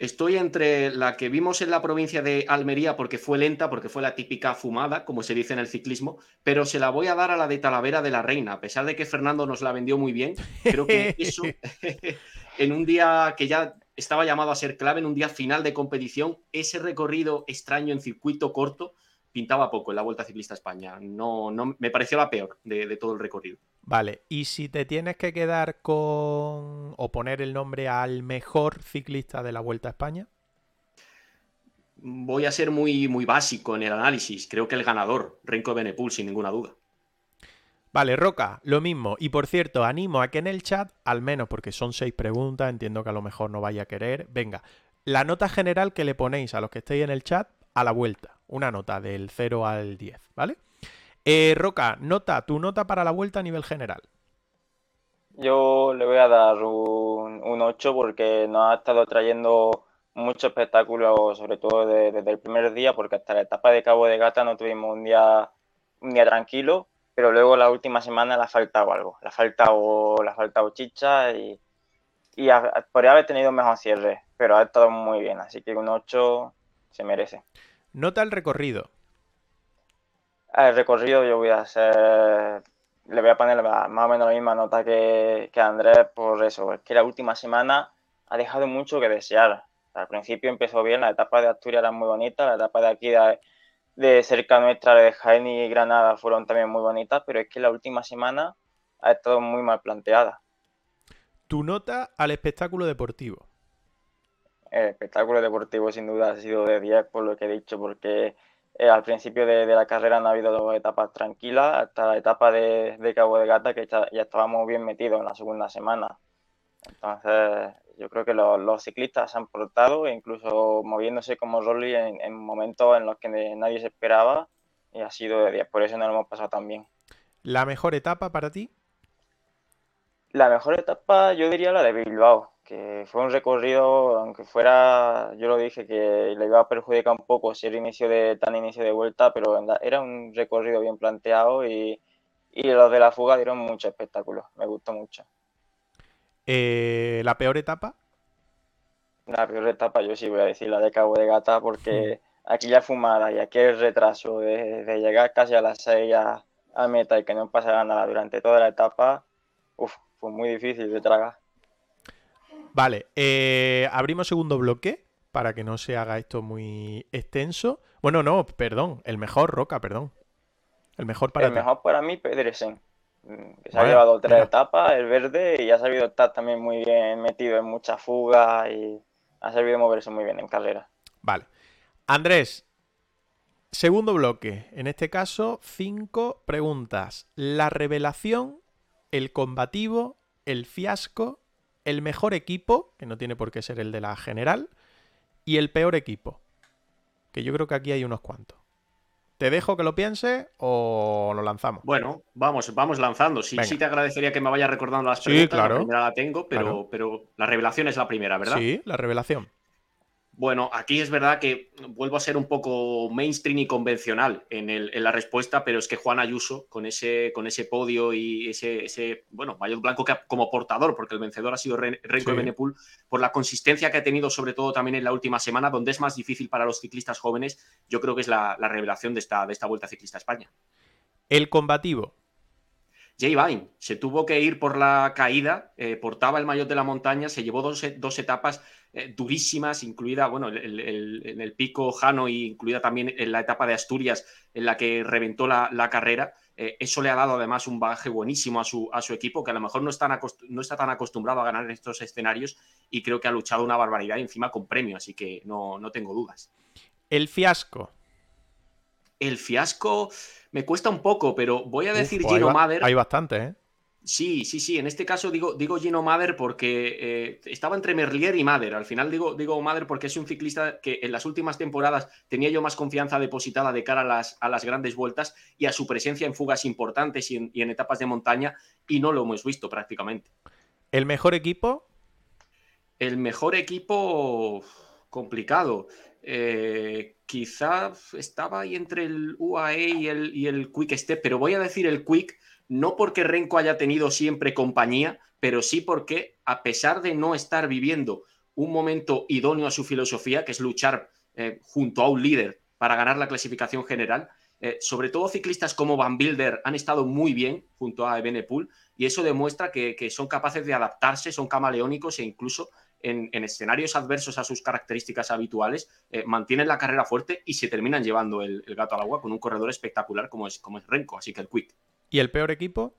Estoy entre la que vimos en la provincia de Almería porque fue lenta, porque fue la típica fumada, como se dice en el ciclismo, pero se la voy a dar a la de Talavera de la Reina, a pesar de que Fernando nos la vendió muy bien. Creo que eso, en un día que ya estaba llamado a ser clave, en un día final de competición, ese recorrido extraño en circuito corto pintaba poco en la Vuelta Ciclista España. No, no me pareció la peor de, todo el recorrido. Vale, y si te tienes que quedar con o poner el nombre al mejor ciclista de la Vuelta a España. Voy a ser muy, muy básico en el análisis. Creo que el ganador, Renko Benepul, sin ninguna duda. Vale, Roca, lo mismo. Y por cierto, animo a que en el chat, al menos porque son seis preguntas, entiendo que a lo mejor no vaya a querer. Venga, la nota general que le ponéis a los que estéis en el chat a la vuelta. Una nota del 0 al 10, ¿vale? Eh, Roca, nota, tu nota para la vuelta a nivel general. Yo le voy a dar un, 8 porque nos ha estado trayendo mucho espectáculo, sobre todo desde el primer día, porque hasta la etapa de Cabo de Gata no tuvimos un día, un día tranquilo, pero luego la última semana le ha faltado algo, le ha faltado, le ha faltado chicha y, y podría haber tenido un mejor cierre, pero ha estado muy bien, así que un 8 se merece. Nota el recorrido. El recorrido yo voy a hacer, le voy a poner más o menos la misma nota que, que Andrés por eso, es que la última semana ha dejado mucho que desear. Al principio empezó bien, la etapa de Asturias era muy bonita, la etapa de aquí de, cerca nuestra de Jaén y Granada fueron también muy bonitas, pero es que la última semana ha estado muy mal planteada. Tu nota al espectáculo deportivo el espectáculo deportivo sin duda ha sido de 10 por lo que he dicho, porque eh, al principio de, la carrera no ha habido dos etapas tranquilas, hasta la etapa de, Cabo de Gata que ya, estábamos bien metidos en la segunda semana. Entonces, yo creo que los, ciclistas se han portado, incluso moviéndose como Rolly en, momentos en los que nadie se esperaba, y ha sido de 10, por eso no lo hemos pasado tan bien. ¿La mejor etapa para ti? La mejor etapa yo diría la de Bilbao que fue un recorrido, aunque fuera, yo lo dije, que le iba a perjudicar un poco si era inicio de, tan inicio de vuelta, pero era un recorrido bien planteado y, los de la fuga dieron mucho espectáculo, me gustó mucho. Eh, ¿La peor etapa? La peor etapa yo sí voy a decir la de Cabo de Gata porque aquí ya fumada y aquí el retraso de, llegar casi a las 6 a, a, meta y que no pasara nada durante toda la etapa, fue muy difícil de tragar. Vale, eh, abrimos segundo bloque para que no se haga esto muy extenso. Bueno, no, perdón, el mejor Roca, perdón. El mejor para El mejor para mí, Pedersen. Mm, que se ha llevado tres etapas, el verde, y ha sabido estar también muy bien metido en mucha fuga y ha sabido moverse muy bien en carrera. Vale. Andrés, segundo bloque. En este caso, cinco preguntas. La revelación, el combativo, el fiasco el mejor equipo, que no tiene por qué ser el de la general, y el peor equipo, que yo creo que aquí hay unos cuantos. ¿Te dejo que lo piense o lo lanzamos? Bueno, vamos, vamos lanzando. Sí, sí te agradecería que me vaya recordando las preguntas. Sí, claro. La primera la tengo, pero, pero la revelación es la primera, ¿verdad? Sí, la revelación. Bueno, aquí es verdad que vuelvo a ser un poco mainstream y convencional en, la respuesta, pero es que Juan Ayuso, con ese, con ese podio y ese, bueno, mayor blanco que como portador, porque el vencedor ha sido Renko Benepul, por la consistencia que ha tenido, sobre todo también en la última semana, donde es más difícil para los ciclistas jóvenes, yo creo que es la, revelación de esta, de esta Vuelta Ciclista a España. El combativo. Jay Vine se tuvo que ir por la caída, eh, portaba el maillot de la montaña, se llevó dos, dos etapas eh, durísimas, incluida, bueno, en el pico Jano y incluida también en la etapa de Asturias en la que reventó la, carrera. Eh, eso le ha dado además un bagaje buenísimo a su, a su equipo, que a lo mejor no, no está tan acostumbrado a ganar en estos escenarios y creo que ha luchado una barbaridad encima con premio, así que no, no tengo dudas. El fiasco. El fiasco me cuesta un poco, pero voy a decir Gino hay, Hay bastante, ¿eh? Sí, sí, sí. En este caso digo, digo Gino Mader porque eh, estaba entre Merlier y Mader. Al final digo, digo Mader porque es un ciclista que en las últimas temporadas tenía yo más confianza depositada de cara a las, a las grandes vueltas y a su presencia en fugas importantes y en, etapas de montaña y no lo hemos visto prácticamente. ¿El mejor equipo? El mejor equipo complicado. Eh, quizá estaba ahí entre el UAE y el, Quick Step, pero voy a decir el Quick no porque Renko haya tenido siempre compañía, pero sí porque, a pesar de no estar viviendo un momento idóneo a su filosofía, que es luchar eh, junto a un líder para ganar la clasificación general. Eh, sobre todo ciclistas como Van Bilder han estado muy bien junto a Ebenepool y eso demuestra que, son capaces de adaptarse, son camaleónicos e incluso en, escenarios adversos a sus características habituales eh, mantienen la carrera fuerte y se terminan llevando el, gato al agua con un corredor espectacular como es, como es Renko, así que el Quick. ¿Y el peor equipo?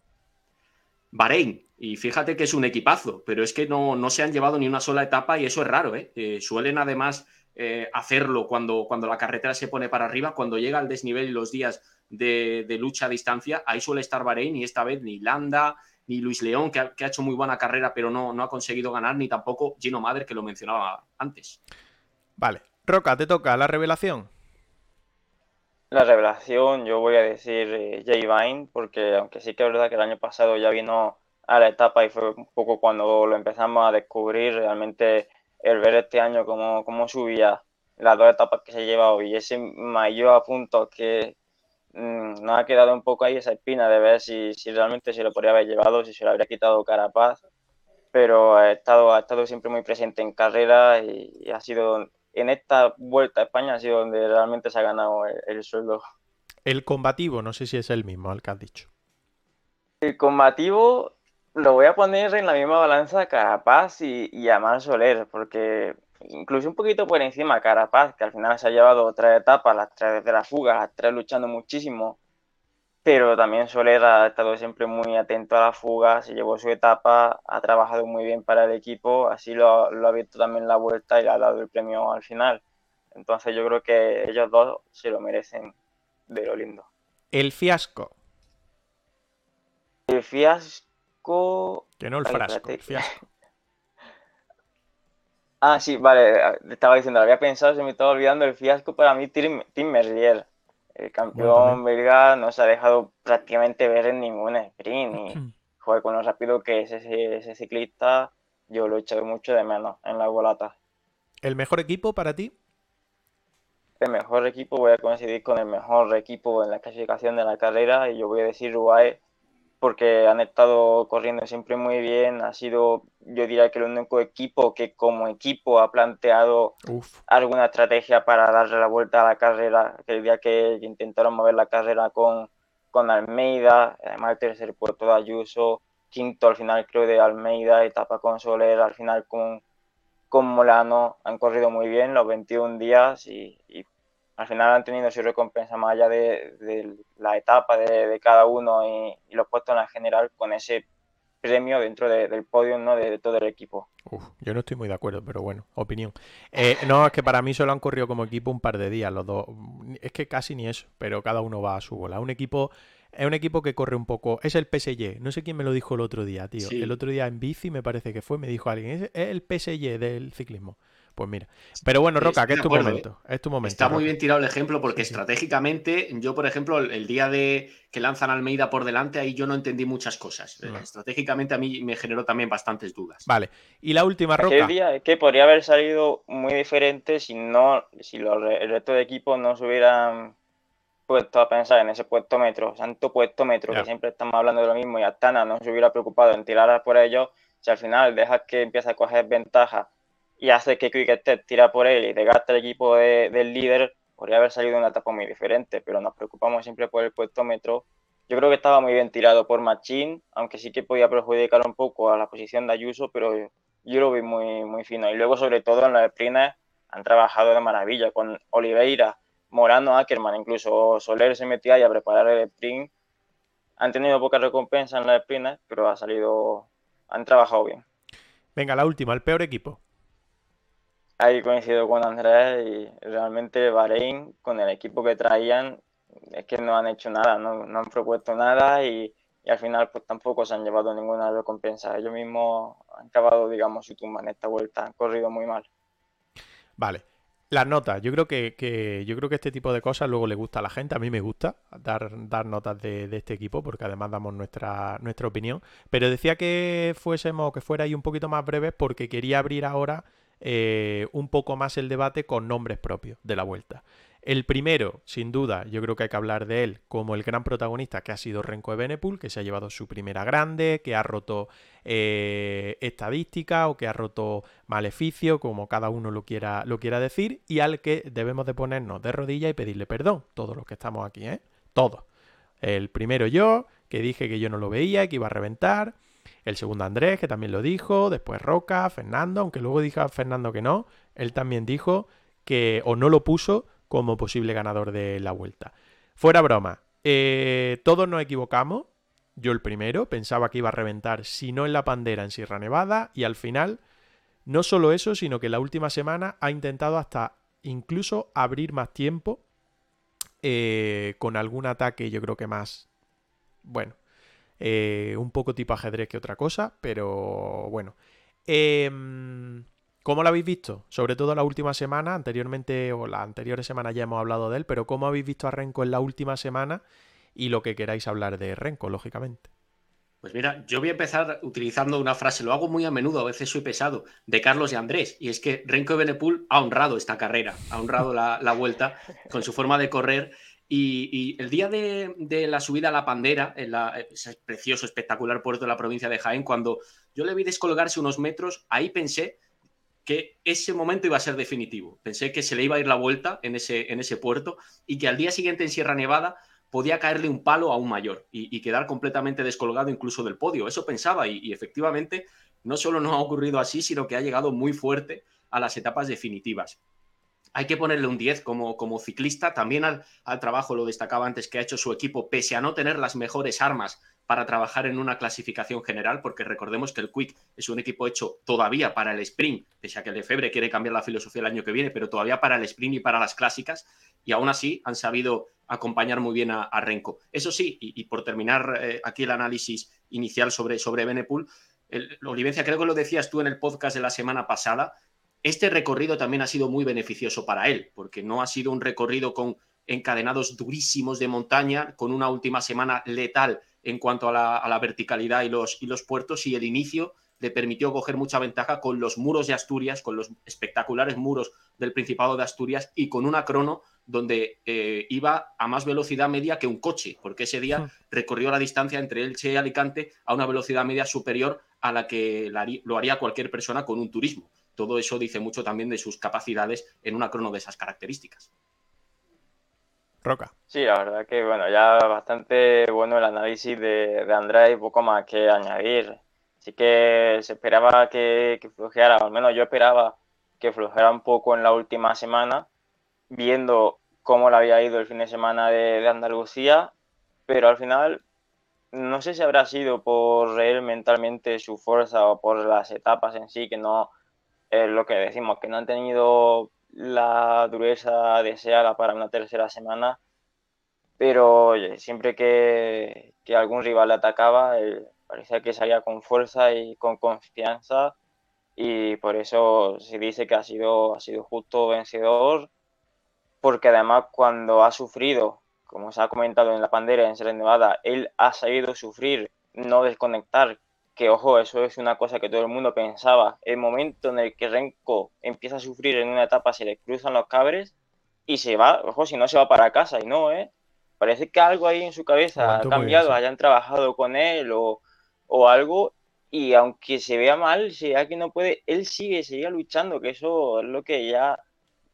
Bahrein, y fíjate que es un equipazo, pero es que no, no se han llevado ni una sola etapa y eso es raro, ¿eh? eh suelen además eh, hacerlo cuando, cuando la carretera se pone para arriba, cuando llega el desnivel y los días de, lucha a distancia, ahí suele estar Bahrein y esta vez ni Landa, ni Luis León, que ha, hecho muy buena carrera pero no, no ha conseguido ganar, ni tampoco Gino Madre, que lo mencionaba antes. Vale, Roca, te toca la revelación. La revelación, yo voy a decir eh, Jay Vine, porque aunque sí que es verdad que el año pasado ya vino a la etapa y fue un poco cuando lo empezamos a descubrir, realmente el ver este año cómo, cómo subía las dos etapas que se lleva hoy, ese mayor a punto que mm, nos ha quedado un poco ahí esa espina de ver si, si, realmente se lo podría haber llevado, si se lo habría quitado Carapaz, pero ha estado, ha estado siempre muy presente en carrera y, ha sido en esta vuelta a España ha sido donde realmente se ha ganado el, sueldo. El combativo, no sé si es el mismo al que has dicho. El combativo lo voy a poner en la misma balanza Carapaz y, y Amar Soler, porque incluso un poquito por encima Carapaz, que al final se ha llevado tres etapas, las tres de la fuga, las tres luchando muchísimo, pero también Soler ha estado siempre muy atento a la fuga, se llevó su etapa, ha trabajado muy bien para el equipo, así lo, lo ha visto también la vuelta y le ha dado el premio al final. Entonces yo creo que ellos dos se lo merecen de lo lindo. El fiasco. El fiasco que no el frasco, Ah, sí, vale, te estaba diciendo, lo había pensado, se me estaba olvidando el fiasco para mí, Tim, Merlier. El campeón belga no se ha dejado prácticamente ver en ningún sprint. Y, joder, con lo rápido que es ese, ciclista, yo lo he echado mucho de menos en la volata. ¿El mejor equipo para ti? El mejor equipo, voy a coincidir con el mejor equipo en la clasificación de la carrera y yo voy a decir UAE porque han estado corriendo siempre muy bien. Ha sido, yo diría que el único equipo que como equipo ha planteado alguna estrategia para darle la vuelta a la carrera. El día que intentaron mover la carrera con, con Almeida, además el tercer puerto de Ayuso, quinto al final creo de Almeida, etapa con Soler, al final con, con Molano, han corrido muy bien los 21 días y, y al final han tenido su recompensa más allá de, la etapa de, cada uno y, los puestos en la general con ese premio dentro del podio ¿no? de, todo el equipo. yo no estoy muy de acuerdo, pero bueno, opinión. Eh, no, es que para mí solo han corrido como equipo un par de días, los dos. Es que casi ni eso, pero cada uno va a su bola. Un equipo es un equipo que corre un poco. Es el PSG. No sé quién me lo dijo el otro día, tío. El otro día en bici me parece que fue, me dijo alguien. Es el PSG del ciclismo. Pues mira. Pero bueno, Roca, que es tu momento. ¿eh? Es tu momento. Está muy bien tirado el ejemplo porque estratégicamente, yo, por ejemplo, el, día de que lanzan Almeida por delante, ahí yo no entendí muchas cosas. Estratégicamente a mí me generó también bastantes dudas. Vale. Y la última, Roca. El día que podría haber salido muy diferente si no, si el resto de equipos no se hubieran puesto a pensar en ese puesto metro, santo puesto metro, que siempre estamos hablando de lo mismo, y Astana no se hubiera preocupado en tirar por ellos, si al final dejas que empiece a coger ventaja y hace que Quick tira por él y desgasta el equipo del líder, podría haber salido una etapa muy diferente, pero nos preocupamos siempre por el puesto metro. Yo creo que estaba muy bien tirado por Machín, aunque sí que podía perjudicar un poco a la posición de Ayuso, pero yo lo vi muy, muy fino. Y luego, sobre todo, en los sprints han trabajado de maravilla con Oliveira, Morano, Ackerman, incluso Soler se metía ahí a preparar el sprint. Han tenido poca recompensa en los sprints, pero ha salido, han trabajado bien. Venga, la última, el peor equipo ahí coincido con Andrés y realmente Bahrein, con el equipo que traían, es que no han hecho nada, no, han propuesto nada y, al final pues tampoco se han llevado ninguna recompensa. Ellos mismos han acabado, digamos, su tumba en esta vuelta, han corrido muy mal. Vale. Las notas, yo creo que, yo creo que este tipo de cosas luego le gusta a la gente, a mí me gusta dar, dar notas de, de, este equipo porque además damos nuestra, nuestra opinión, pero decía que fuésemos, que fuera ahí un poquito más breves porque quería abrir ahora eh, un poco más el debate con nombres propios de la vuelta. El primero, sin duda, yo creo que hay que hablar de él como el gran protagonista que ha sido Renko Evenepoel, que se ha llevado su primera grande, que ha roto eh, estadística o que ha roto maleficio, como cada uno lo quiera, lo quiera decir, y al que debemos de ponernos de rodillas y pedirle perdón, todos los que estamos aquí, ¿eh? Todos. El primero yo, que dije que yo no lo veía, que iba a reventar. El segundo Andrés, que también lo dijo. Después Roca, Fernando, aunque luego dijo a Fernando que no. Él también dijo que o no lo puso como posible ganador de la vuelta. Fuera broma, eh, todos nos equivocamos. Yo el primero, pensaba que iba a reventar, si no en la pandera, en Sierra Nevada, y al final, no solo eso, sino que la última semana ha intentado hasta incluso abrir más tiempo eh, con algún ataque, yo creo que más, bueno, eh, un poco tipo ajedrez que otra cosa, pero bueno. Eh, ¿Cómo lo habéis visto? Sobre todo la última semana, anteriormente o las anteriores semanas ya hemos hablado de él, pero ¿cómo habéis visto a Renko en la última semana y lo que queráis hablar de Renko, lógicamente? Pues mira, yo voy a empezar utilizando una frase, lo hago muy a menudo, a veces soy pesado, de Carlos y Andrés, y es que Renko Benepul ha honrado esta carrera, ha honrado la, vuelta con su forma de correr. Y, el día de, la subida a la Pandera, en ese precioso, espectacular puerto de la provincia de Jaén, cuando yo le vi descolgarse unos metros, ahí pensé que ese momento iba a ser definitivo. Pensé que se le iba a ir la vuelta en ese, en ese puerto y que al día siguiente en Sierra Nevada podía caerle un palo a un mayor y, quedar completamente descolgado incluso del podio. Eso pensaba y, efectivamente no solo no ha ocurrido así, sino que ha llegado muy fuerte a las etapas definitivas. Hay que ponerle un 10 como, como ciclista, también al, al trabajo, lo destacaba antes, que ha hecho su equipo, pese a no tener las mejores armas para trabajar en una clasificación general, porque recordemos que el Quick es un equipo hecho todavía para el sprint, pese a que el Lefebvre quiere cambiar la filosofía el año que viene, pero todavía para el sprint y para las clásicas, y aún así han sabido acompañar muy bien a, Renko. Eso sí, y, por terminar eh, aquí el análisis inicial sobre, sobre Benepool, Olivencia, creo que lo decías tú en el podcast de la semana pasada, este recorrido también ha sido muy beneficioso para él, porque no ha sido un recorrido con encadenados durísimos de montaña, con una última semana letal en cuanto a la, verticalidad y los, y los puertos y el inicio le permitió coger mucha ventaja con los muros de Asturias, con los espectaculares muros del Principado de Asturias y con una crono donde eh, iba a más velocidad media que un coche, porque ese día recorrió la distancia entre Elche y Alicante a una velocidad media superior a la que lo haría cualquier persona con un turismo. Todo eso dice mucho también de sus capacidades en una crono de esas características. Roca. Sí, la verdad que bueno, ya bastante bueno el análisis de, de Andrés y poco más que añadir. Sí que se esperaba que, que flojeara, al menos yo esperaba que flojera un poco en la última semana, viendo cómo le había ido el fin de semana de, de Andalucía, pero al final no sé si habrá sido por él mentalmente su fuerza o por las etapas en sí, que no es lo que decimos, que no han tenido la dureza deseada para una tercera semana, pero oye, siempre que, que algún rival le atacaba, él parecía que salía con fuerza y con confianza y por eso se dice que ha sido, ha sido justo vencedor, porque además cuando ha sufrido, como se ha comentado en la pandera en Sierra Nevada, él ha sabido sufrir, no desconectar, que ojo, eso es una cosa que todo el mundo pensaba. El momento en el que Renko empieza a sufrir en una etapa, se le cruzan los cabres y se va, ojo, si no se va para casa, y no, ¿eh? Parece que algo ahí en su cabeza ha cambiado, hayan trabajado con él o, o, algo, y aunque se vea mal, si que no puede, él sigue, sigue luchando, que eso es lo que ya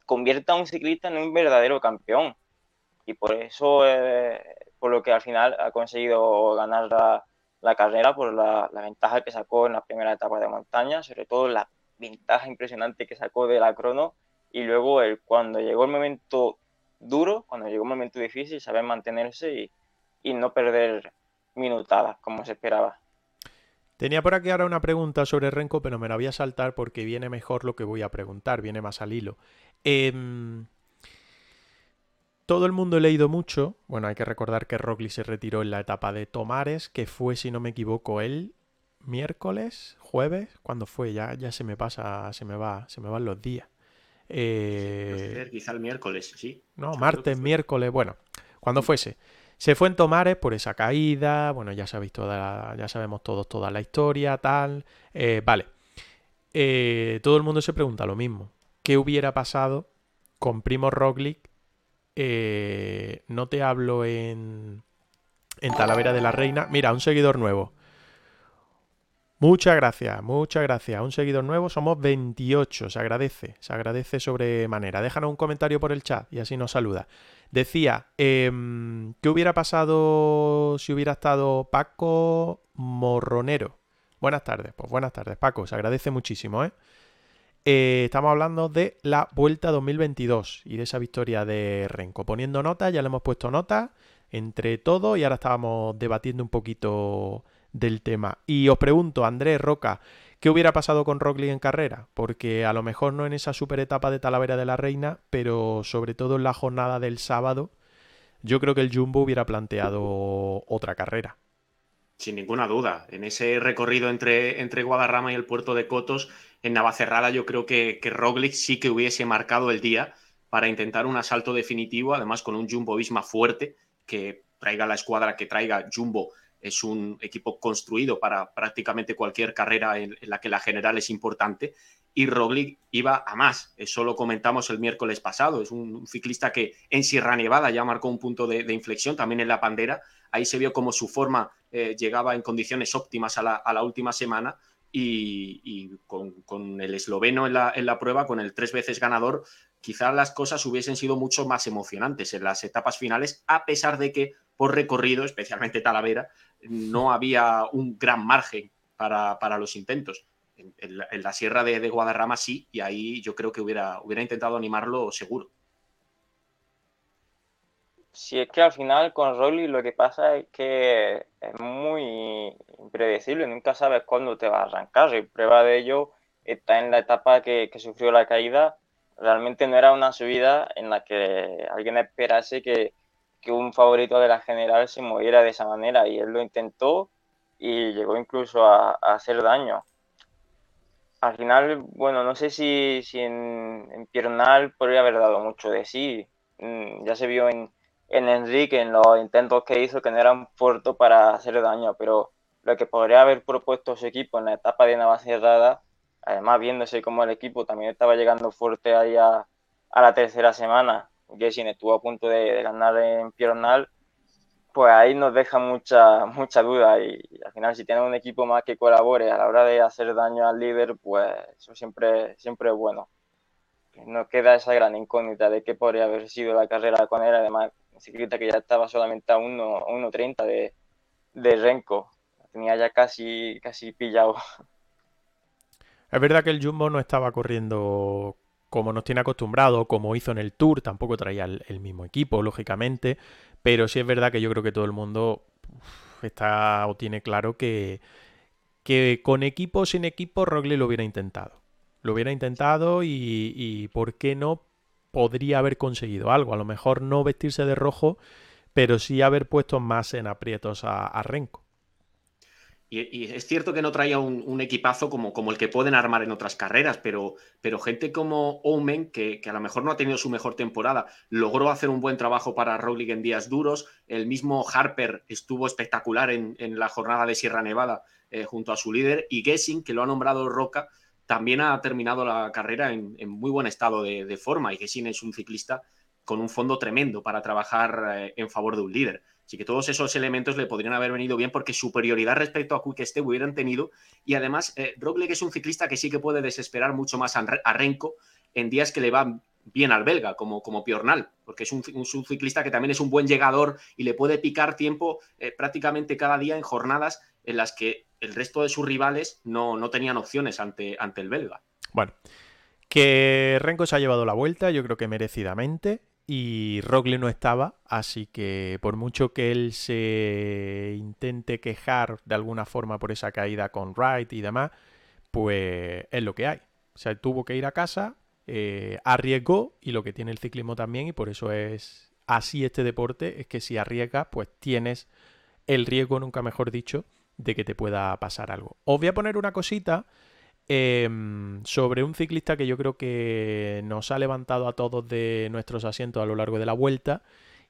convierte a un ciclista en un verdadero campeón. Y por eso, eh, por lo que al final ha conseguido ganar la la carrera por la, ventaja que sacó en la primera etapa de montaña, sobre todo la ventaja impresionante que sacó de la crono y luego el, cuando llegó el momento duro, cuando llegó el momento difícil, saber mantenerse y, y no perder minutadas como se esperaba. Tenía por aquí ahora una pregunta sobre Renko, pero me la voy a saltar porque viene mejor lo que voy a preguntar, viene más al hilo. Eh, todo el mundo ha leído mucho. Bueno, hay que recordar que Roglic se retiró en la etapa de Tomares, que fue, si no me equivoco, el miércoles, jueves, ¿cuándo fue? Ya, ya se me pasa, se me va, se me van los días. Eh... Quizá el miércoles, sí. No, martes, miércoles, bueno, cuando fuese. Se fue en Tomares por esa caída, bueno, ya sabéis toda ya sabemos todos toda la historia, tal. Eh, vale. Eh, todo el mundo se pregunta lo mismo. ¿Qué hubiera pasado con Primo Roglic eh, no te hablo en, en Talavera de la Reina. Mira, un seguidor nuevo. Muchas gracias, muchas gracias. Un seguidor nuevo, somos 28. Se agradece, se agradece sobremanera. Déjanos un comentario por el chat y así nos saluda. Decía, em, ¿qué hubiera pasado si hubiera estado Paco Morronero? Buenas tardes, pues buenas tardes, Paco. Se agradece muchísimo, ¿eh? Eh, estamos hablando de la Vuelta 2022 y de esa victoria de Renko. Poniendo nota, ya le hemos puesto nota entre todo y ahora estábamos debatiendo un poquito del tema. Y os pregunto, Andrés Roca, ¿qué hubiera pasado con Roglic en carrera? Porque a lo mejor no en esa super etapa de Talavera de la Reina, pero sobre todo en la jornada del sábado, yo creo que el Jumbo hubiera planteado otra carrera. Sin ninguna duda. En ese recorrido entre, entre Guadarrama y el puerto de Cotos, en Navacerrada, yo creo que, que Roglic sí que hubiese marcado el día para intentar un asalto definitivo, además con un Jumbo Visma fuerte, que traiga la escuadra que traiga Jumbo. Es un equipo construido para prácticamente cualquier carrera en, la que la general es importante. Y Roglic iba a más. Eso lo comentamos el miércoles pasado. Es un, ciclista que en Sierra Nevada ya marcó un punto de, inflexión, también en la pandera. Ahí se vio como su forma eh, llegaba en condiciones óptimas a la última semana y, con, el esloveno en la, prueba, con el tres veces ganador, quizás las cosas hubiesen sido mucho más emocionantes en las etapas finales, a pesar de que por recorrido, especialmente Talavera, no había un gran margen para, los intentos. En, la, sierra de, de, Guadarrama sí, y ahí yo creo que hubiera, hubiera intentado animarlo seguro. Si es que al final con Rolly lo que pasa es que es muy impredecible, nunca sabes cuándo te va a arrancar. Y prueba de ello está en la etapa que, sufrió la caída. Realmente no era una subida en la que alguien esperase que, un favorito de la general se moviera de esa manera y él lo intentó y llegó incluso a, hacer daño. Al final, bueno, no sé si, en, en Piernal podría haber dado mucho de sí. Mm, ya se vio en, en Enrique, en los intentos que hizo, que no eran puerto para hacer daño, pero lo que podría haber propuesto su equipo en la etapa de Navacerrada, además viéndose como el equipo también estaba llegando fuerte ahí a, la tercera semana, Gessin estuvo a punto de, ganar en Pironal, pues ahí nos deja mucha, mucha duda y, al final si tiene un equipo más que colabore a la hora de hacer daño al líder, pues eso siempre, siempre es bueno. Nos queda esa gran incógnita de qué podría haber sido la carrera con él, además ciclista que ya estaba solamente a 1.30 de, de Renko. Tenía ya casi, casi pillado. Es verdad que el Jumbo no estaba corriendo como nos tiene acostumbrado, como hizo en el Tour, tampoco traía el, mismo equipo, lógicamente, pero sí es verdad que yo creo que todo el mundo está o tiene claro que, que con equipo o sin equipo Roglic lo hubiera intentado. Lo hubiera intentado y, y ¿por qué no? Podría haber conseguido algo. A lo mejor no vestirse de rojo, pero sí haber puesto más en aprietos a, Renko. Y, es cierto que no traía un, equipazo como, como, el que pueden armar en otras carreras, pero, pero gente como Omen, que, a lo mejor no ha tenido su mejor temporada, logró hacer un buen trabajo para Roglic en días duros. El mismo Harper estuvo espectacular en, la jornada de Sierra Nevada eh, junto a su líder. Y Gessing, que lo ha nombrado Roca, también ha terminado la carrera en, muy buen estado de, forma y Gessin es un ciclista con un fondo tremendo para trabajar eh, en favor de un líder. Así que todos esos elementos le podrían haber venido bien porque superioridad respecto a Quick Step hubieran tenido. Y además, eh, es un ciclista que sí que puede desesperar mucho más a, Renko en días que le van bien al belga, como, como Piornal, porque es un, ciclista que también es un buen llegador y le puede picar tiempo eh, prácticamente cada día en jornadas en las que el resto de sus rivales no, no tenían opciones ante, ante el belga. Bueno, que Renko se ha llevado la vuelta, yo creo que merecidamente, y Roglic no estaba, así que por mucho que él se intente quejar de alguna forma por esa caída con Wright y demás, pues es lo que hay. O sea, tuvo que ir a casa, eh, arriesgó, y lo que tiene el ciclismo también, y por eso es así este deporte, es que si arriesgas, pues tienes el riesgo, nunca mejor dicho, de que te pueda pasar algo. Os voy a poner una cosita em, sobre un ciclista que yo creo que nos ha levantado a todos de nuestros asientos a lo largo de la vuelta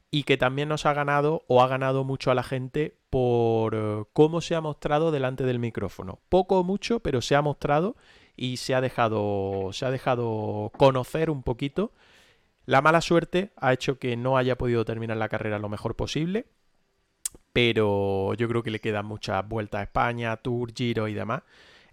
y que también nos ha ganado o ha ganado mucho a la gente por eh, cómo se ha mostrado delante del micrófono. Poco o mucho, pero se ha mostrado y se ha dejado, se ha dejado conocer un poquito La mala suerte ha hecho que no haya podido terminar la carrera lo mejor posible, pero yo creo que le quedan muchas vueltas a España, Tour, Giro y demás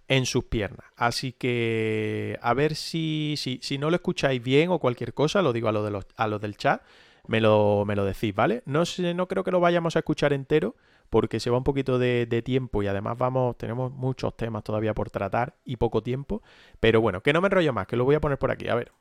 en sus piernas. Así que a ver si, si, no lo escucháis bien o cualquier cosa, lo digo a los, de a del chat, me lo, me lo decís, ¿vale? No, sé, no creo que lo vayamos a escuchar entero porque se va un poquito de, de, tiempo y además vamos, tenemos muchos temas todavía por tratar y poco tiempo. Pero bueno, que no me enrollo más, que lo voy a poner por aquí, a ver.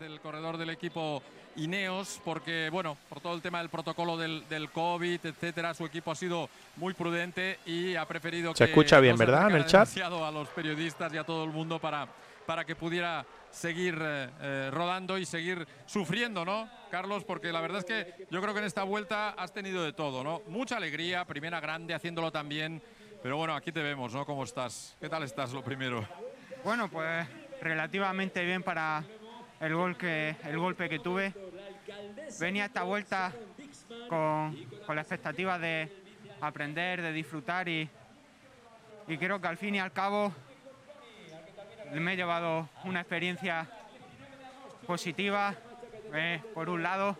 Del corredor del equipo Ineos, porque, bueno, por todo el tema del protocolo del, del COVID, etcétera, su equipo ha sido muy prudente y ha preferido se que escucha bien, ¿verdad? En el chat. a los periodistas y a todo el mundo para, para que pudiera seguir eh, eh, rodando y seguir sufriendo, ¿no, Carlos? Porque la verdad es que yo creo que en esta vuelta has tenido de todo, ¿no? Mucha alegría, primera grande, haciéndolo también. Pero bueno, aquí te vemos, ¿no? ¿Cómo estás? ¿Qué tal estás, lo primero? Bueno, pues relativamente bien para el, gol que, el golpe que tuve. Venía esta vuelta con, con la expectativa de aprender, de disfrutar y, y creo que al fin y al cabo me he llevado una experiencia positiva, eh, por un lado.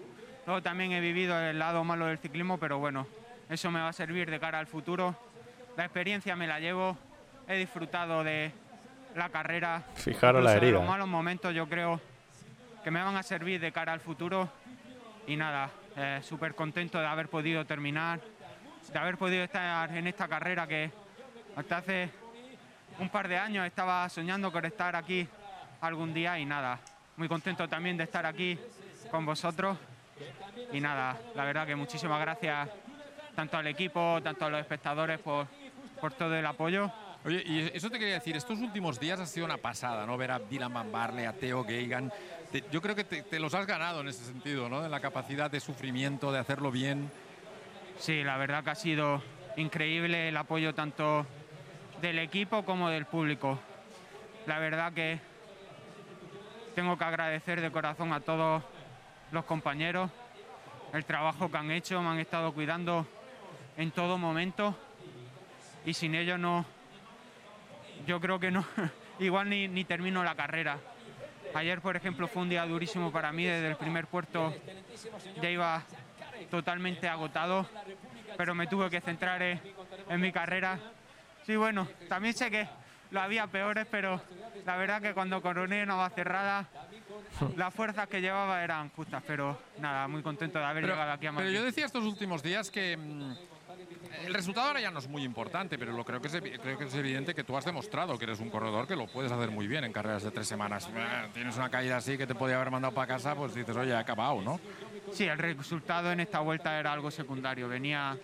Luego también he vivido el lado malo del ciclismo, pero bueno, eso me va a servir de cara al futuro. La experiencia me la llevo, he disfrutado de la carrera. Fijaros la herida. Los malos momentos yo creo que me van a servir de cara al futuro. Y nada, eh, súper contento de haber podido terminar, de haber podido estar en esta carrera que hasta hace un par de años estaba soñando con estar aquí algún día y nada, muy contento también de estar aquí con vosotros y nada, la verdad que muchísimas gracias tanto al equipo, tanto a los espectadores por, por todo el apoyo. Oye, y eso te quería decir, estos últimos días ha sido una pasada, ¿no? Ver a Dylan Van Barley, a Theo Geigan. Yo creo que te, los has ganado en ese sentido, ¿no? En la capacidad de sufrimiento, de hacerlo bien. Sí, la verdad que ha sido increíble el apoyo tanto del equipo como del público. La verdad que tengo que agradecer de corazón a todos los compañeros el trabajo que han hecho, me han estado cuidando en todo momento y sin ellos no, yo creo que no, igual ni termino la carrera. Ayer, por ejemplo, fue un día durísimo para mí, desde el primer puerto ya iba totalmente agotado, pero me tuve que centrar en, en mi carrera. Sí, bueno, también sé que lo había peores, pero la verdad que cuando coroné una va cerrada, las fuerzas que llevaba eran justas, pero nada, muy contento de haber Pero, llegado aquí a pero Madrid. yo decía estos últimos días que mm, el resultado ahora ya no es muy importante, pero lo creo que, es, creo que es evidente que tú has demostrado que eres un corredor que lo puedes hacer muy bien en carreras de tres semanas. Eh, Tienes una caída así que te podía haber mandado para casa, pues dices, oye, he acabado, ¿no? Sí, el resultado en esta vuelta era algo secundario. Venía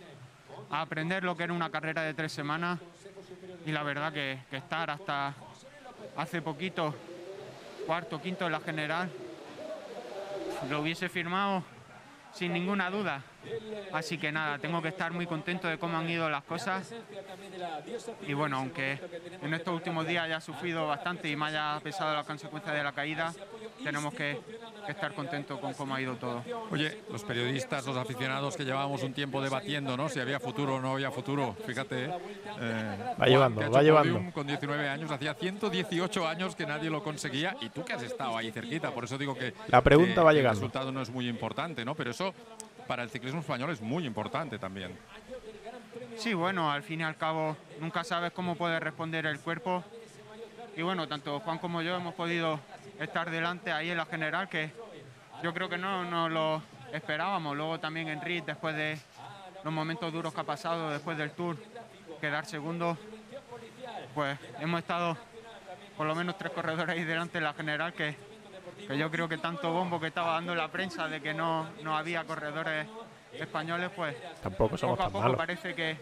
a aprender lo que era una carrera de tres semanas y la verdad que, que estar hasta hace poquito, cuarto, quinto en la general, lo hubiese firmado sin ninguna duda. Así que nada, tengo que estar muy contento de cómo han ido las cosas. Y bueno, aunque en estos últimos días haya sufrido bastante y me haya pesado las consecuencias de la caída, tenemos que, que estar contentos con cómo ha ido todo. Oye, los periodistas, los aficionados que llevábamos un tiempo debatiendo, ¿no? Si había futuro o no había futuro. Fíjate. eh, Juan, llevando, va llevando. Con 19 años, hacía 118 años que nadie lo conseguía y tú que has estado ahí cerquita. Por eso digo que. La pregunta que va El llegando. resultado no es muy importante, ¿no? Pero eso para el ciclismo español es muy importante también. Sí, bueno, al fin y al cabo nunca sabes cómo puede responder el cuerpo. Y bueno, tanto Juan como yo hemos podido estar delante ahí en la general, que yo creo que no nos lo esperábamos. Luego también en RIT, después de los momentos duros que ha pasado, después del Tour, quedar segundo, pues hemos estado por lo menos tres corredores ahí delante en la general, que, que yo creo que tanto bombo que estaba dando la prensa de que no, no había corredores españoles, pues Tampoco somos poco a tan poco malos. parece que,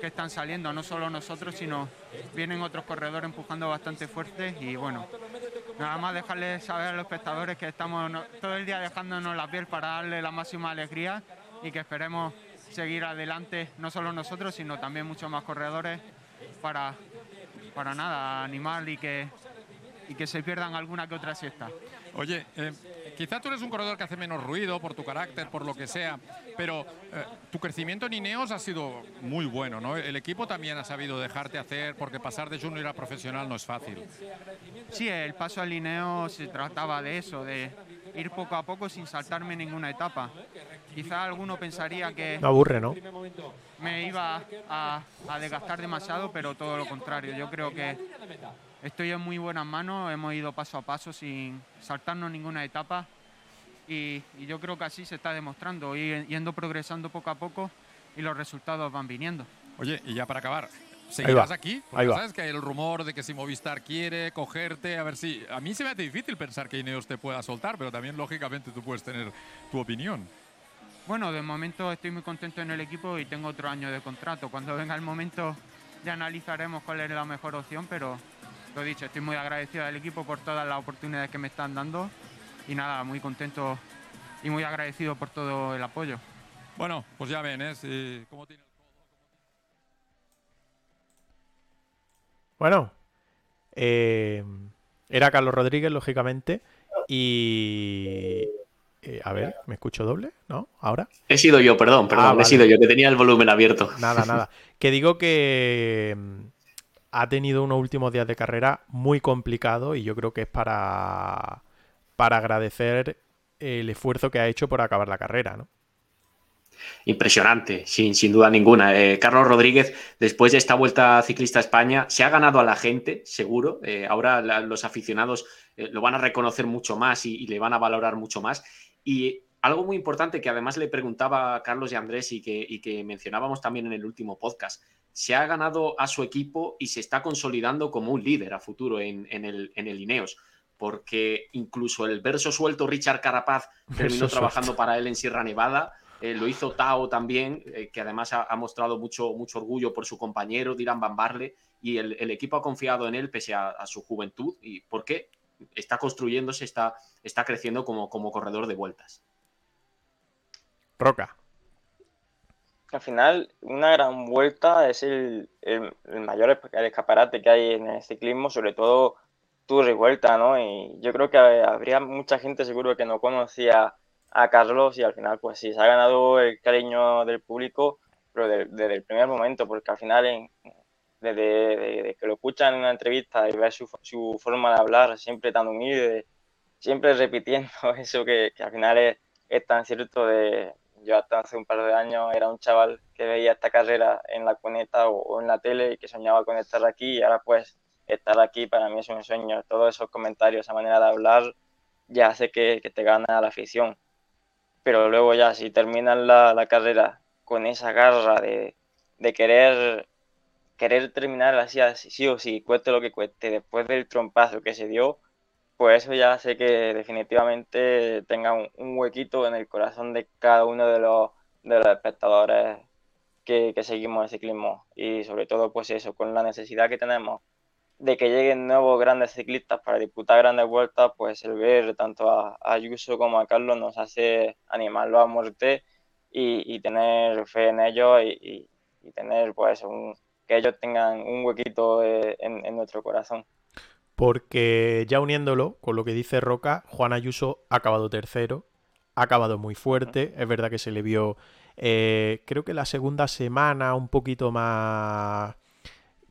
que están saliendo, no solo nosotros, sino vienen otros corredores empujando bastante fuerte y bueno, nada más dejarles saber a los espectadores que estamos no- todo el día dejándonos la piel para darle la máxima alegría y que esperemos seguir adelante, no solo nosotros, sino también muchos más corredores para, para nada, animar y que, y que se pierdan alguna que otra siesta. Oye, eh, quizá tú eres un corredor que hace menos ruido por tu carácter, por lo que sea, pero eh, tu crecimiento en Ineos ha sido muy bueno, ¿no? El equipo también ha sabido dejarte hacer, porque pasar de junior a profesional no es fácil. Sí, el paso al Ineos se trataba de eso, de ir poco a poco sin saltarme ninguna etapa. Quizá alguno pensaría que No aburre, ¿no? me iba a, a desgastar demasiado, pero todo lo contrario. Yo creo que estoy en muy buenas manos, hemos ido paso a paso sin saltarnos ninguna etapa y, y yo creo que así se está demostrando, yendo progresando poco a poco y los resultados van viniendo. Oye, y ya para acabar, ¿seguirás aquí? ahí va. sabes que hay el rumor de que si Movistar quiere cogerte, a ver si... A mí se me hace difícil pensar que Ineos te pueda soltar, pero también lógicamente tú puedes tener tu opinión. Bueno, de momento estoy muy contento en el equipo y tengo otro año de contrato. Cuando venga el momento ya analizaremos cuál es la mejor opción, pero lo dicho, estoy muy agradecido al equipo por todas las oportunidades que me están dando y nada, muy contento y muy agradecido por todo el apoyo. Bueno, pues ya ven, ¿eh? Si- cómo tiene el codo, Bueno, eh, era Carlos Rodríguez, lógicamente, y... eh, a ver, ¿me escucho doble? ¿No? ¿Ahora? He sido yo, perdón, perdón, Ah, he sido yo, que tenía el volumen abierto. Nada, nada. Que digo que ha tenido unos últimos días de carrera muy complicados y yo creo que es para, para agradecer el esfuerzo que ha hecho por acabar la carrera, ¿no? Impresionante, sin, sin duda ninguna. Eh, Carlos Rodríguez, después de esta vuelta ciclista a España, se ha ganado a la gente, seguro. Eh, ahora los aficionados eh, lo van a reconocer mucho más y, y le van a valorar mucho más. Y algo muy importante que además le preguntaba a Carlos y Andrés y que, y que mencionábamos también en el último podcast, se ha ganado a su equipo y se está consolidando como un líder a futuro en, en el, en el Ineos. Porque incluso el verso suelto Richard Carapaz terminó Verso trabajando suelto. para él en Sierra Nevada. Eh, lo hizo Tao también, eh, que además ha, ha mostrado mucho, mucho orgullo por su compañero, Dylan Van Barle, y el, el equipo ha confiado en él pese a, a su juventud. ¿Y por qué? Está construyéndose, está, está creciendo como, como corredor de vueltas. Roca. Al final, una gran vuelta es el, el- mayor escaparate que hay en el ciclismo, sobre todo Tour y Vuelta, ¿no? Y yo creo que habría mucha gente seguro que no conocía a Carlos y al final, pues sí, se ha ganado el cariño del público, pero de- desde el primer momento, porque al final, desde, desde que lo escuchan en una entrevista y ves su, su forma de hablar, siempre tan humilde, siempre repitiendo eso que, que al final es, es tan cierto de yo hasta hace un par de años era un chaval que veía esta carrera en la cuneta o, en la tele y que soñaba con estar aquí y ahora pues estar aquí para mí es un sueño. Todos esos comentarios, esa manera de hablar ya hace que, que te gana la afición. Pero luego ya si terminas la, la carrera con esa garra de, de querer querer terminar así, así, sí o sí, cueste lo que cueste, después del trompazo que se dio, pues eso ya hace que definitivamente tenga un, huequito en el corazón de cada uno de los, espectadores que, que seguimos el ciclismo. Y sobre todo, pues eso, con la necesidad que tenemos de que lleguen nuevos grandes ciclistas para disputar grandes vueltas, pues el ver tanto a, a Ayuso como a Carlos nos hace animarlo a muerte y, tener fe en ellos y, tener pues un, que ellos tengan un huequito eh, en nuestro corazón. Porque ya uniéndolo con lo que dice Roca, Juan Ayuso ha acabado tercero, ha acabado muy fuerte, es verdad que se le vio, eh, creo que la segunda semana un poquito más,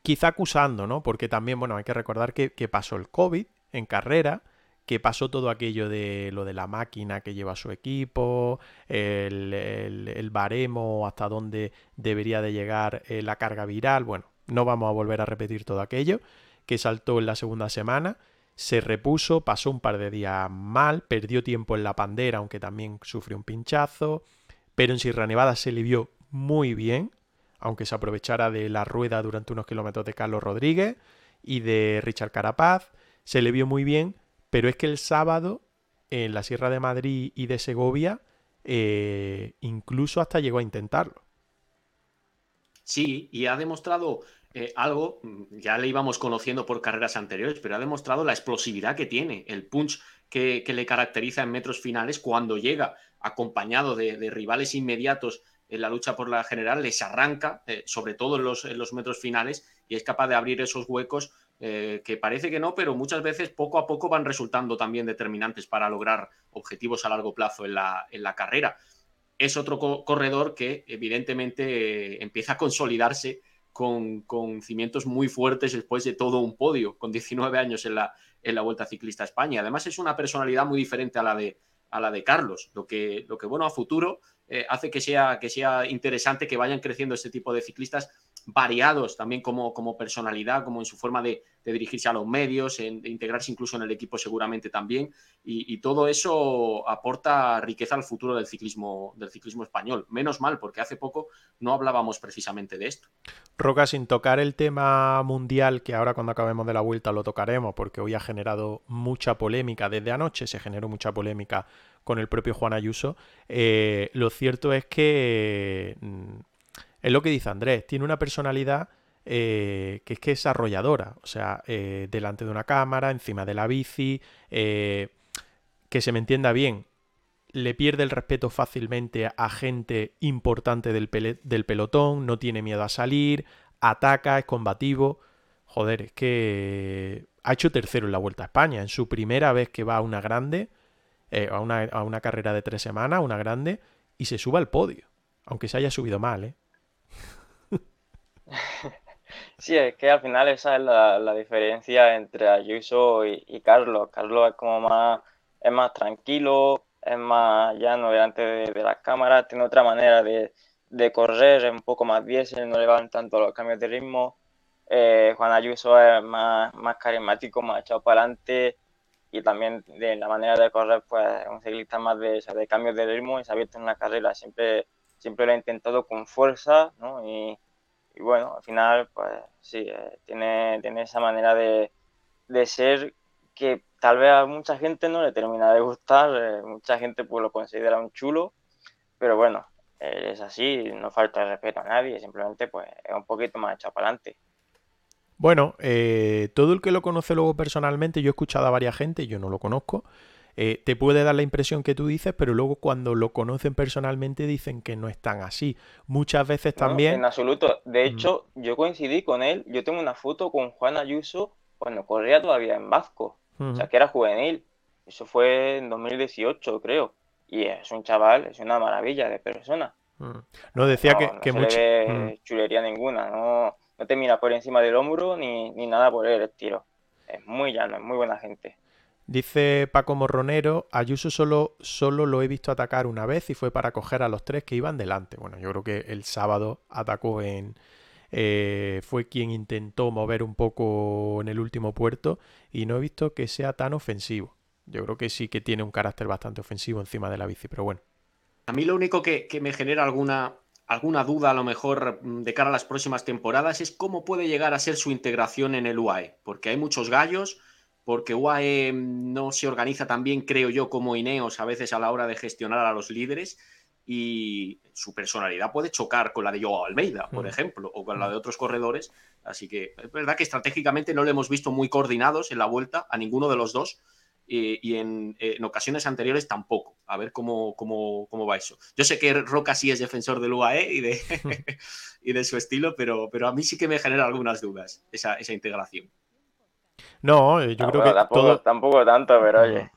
quizá acusando, ¿no? Porque también, bueno, hay que recordar que, que pasó el COVID en carrera, que pasó todo aquello de lo de la máquina que lleva su equipo, el, el- el baremo, hasta dónde debería de llegar eh, la carga viral, bueno, no vamos a volver a repetir todo aquello que saltó en la segunda semana, se repuso, pasó un par de días mal, perdió tiempo en la pandera, aunque también sufrió un pinchazo, pero en Sierra Nevada se le vio muy bien, aunque se aprovechara de la rueda durante unos kilómetros de Carlos Rodríguez y de Richard Carapaz, se le vio muy bien, pero es que el sábado en la Sierra de Madrid y de Segovia eh, incluso hasta llegó a intentarlo. Sí, y ha demostrado eh, algo, mm, ya le íbamos conociendo por carreras anteriores, pero ha demostrado la explosividad que tiene, el punch que, le caracteriza en metros finales cuando llega acompañado de, rivales inmediatos en la lucha por la general, les arranca, eh, sobre todo en los, metros finales, y es capaz de abrir esos huecos eh, que parece que no, pero muchas veces poco a poco van resultando también determinantes para lograr objetivos a largo plazo en la, carrera. Es otro corredor que evidentemente empieza a consolidarse con, cimientos muy fuertes después de todo un podio, con 19 años en la, en la Vuelta Ciclista a España. Además es una personalidad muy diferente a la de, a la de Carlos, lo que, lo que bueno a futuro eh, hace que sea, que sea interesante que vayan creciendo este tipo de ciclistas variados también como, como personalidad, como en su forma de, dirigirse a los medios, en, de integrarse incluso en el equipo seguramente también. Y, todo eso aporta riqueza al futuro del ciclismo, del ciclismo español. Menos mal, porque hace poco no hablábamos precisamente de esto. Roca, sin tocar el tema mundial, que ahora cuando acabemos de la vuelta lo tocaremos, porque hoy ha generado mucha polémica. Desde anoche se generó mucha polémica con el propio Juan Ayuso. Eh, lo cierto es que mm, es lo que dice Andrés, tiene una personalidad eh, que es que es arrolladora, o sea, eh, delante de una cámara, encima de la bici, que se me entienda bien, le pierde el respeto fácilmente a gente importante del pelotón, no tiene miedo a salir, ataca, es combativo. Joder, es que ha hecho tercero en la Vuelta a España, en su primera vez que va a una grande, a, una, a una carrera de tres semanas, una grande, y se sube al podio, aunque se haya subido mal, ¿eh? Sí, es que al final esa es la, diferencia entre Ayuso y, Carlos. Carlos es como más, es más tranquilo, es más llano delante de, las cámaras, tiene otra manera de, correr, es un poco más diésel, no le van tanto los cambios de ritmo. Eh, Juan Ayuso es más, más carismático, más echado para adelante y también de la manera de correr, pues es un ciclista más de, de cambios de ritmo y se ha visto en la carrera. Siempre, siempre lo ha intentado con fuerza, ¿no? Y, bueno, al final, pues sí, eh, tiene, tiene esa manera de, ser que tal vez a mucha gente no le termina de gustar, eh, mucha gente pues lo considera un chulo, pero bueno, eh, es así, no falta respeto a nadie, simplemente pues es un poquito más echado para adelante. Bueno, todo el que lo conoce luego personalmente, yo he escuchado a varias gente, yo no lo conozco, eh, te puede dar la impresión que tú dices, pero luego cuando lo conocen personalmente dicen que no es tan así. Muchas veces también... en absoluto. De hecho, yo coincidí con él. Yo tengo una foto con Juan Ayuso cuando corría todavía en Vasco. O sea, que era juvenil. Eso fue en 2018, creo. Y es un chaval, es una maravilla de persona. No, decía que, que no se chulería ninguna. No, no te mira por encima del hombro ni, ni nada por el estilo. Es muy llano, es muy buena gente. Dice Paco Morronero, Ayuso solo, solo lo he visto atacar una vez y fue para coger a los tres que iban delante. Bueno, yo creo que el sábado atacó en... Eh, fue quien intentó mover un poco en el último puerto y no he visto que sea tan ofensivo. Yo creo que sí que tiene un carácter bastante ofensivo encima de la bici, pero bueno. A mí lo único que, que me genera alguna, alguna duda a lo mejor mm, de cara a las próximas temporadas es cómo puede llegar a ser su integración en el UAE, porque hay muchos gallos porque UAE no se organiza tan bien, creo yo, como Ineos a veces a la hora de gestionar a los líderes y su personalidad puede chocar con la de Joao Almeida, por mm. ejemplo, o con la de mm. otros corredores. Así que es verdad que estratégicamente no lo hemos visto muy coordinados en la vuelta a ninguno de los dos. Y en, ocasiones anteriores tampoco. A ver cómo, cómo, cómo, va eso. Yo sé que Roca sí es defensor del UAE y de, y de su estilo, pero, pero a mí sí que me genera algunas dudas esa, esa integración. No, eh, yo creo que tampoco, todo... tampoco tanto, pero oye.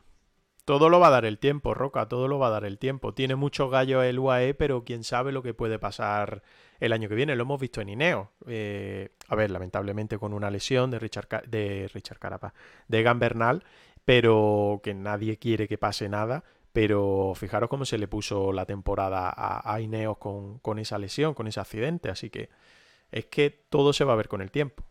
Todo lo va a dar el tiempo, Roca, todo lo va a dar el tiempo. Tiene muchos gallos el UAE, pero quién sabe lo que puede pasar el año que viene. Lo hemos visto en Ineo. Eh, a ver, lamentablemente con una lesión de Richard, de Richard Carapa, de Gambernal, pero que nadie quiere que pase nada. Pero fijaros cómo se le puso la temporada a, Ineos con, esa lesión, con ese accidente. Así que es que todo se va a ver con el tiempo.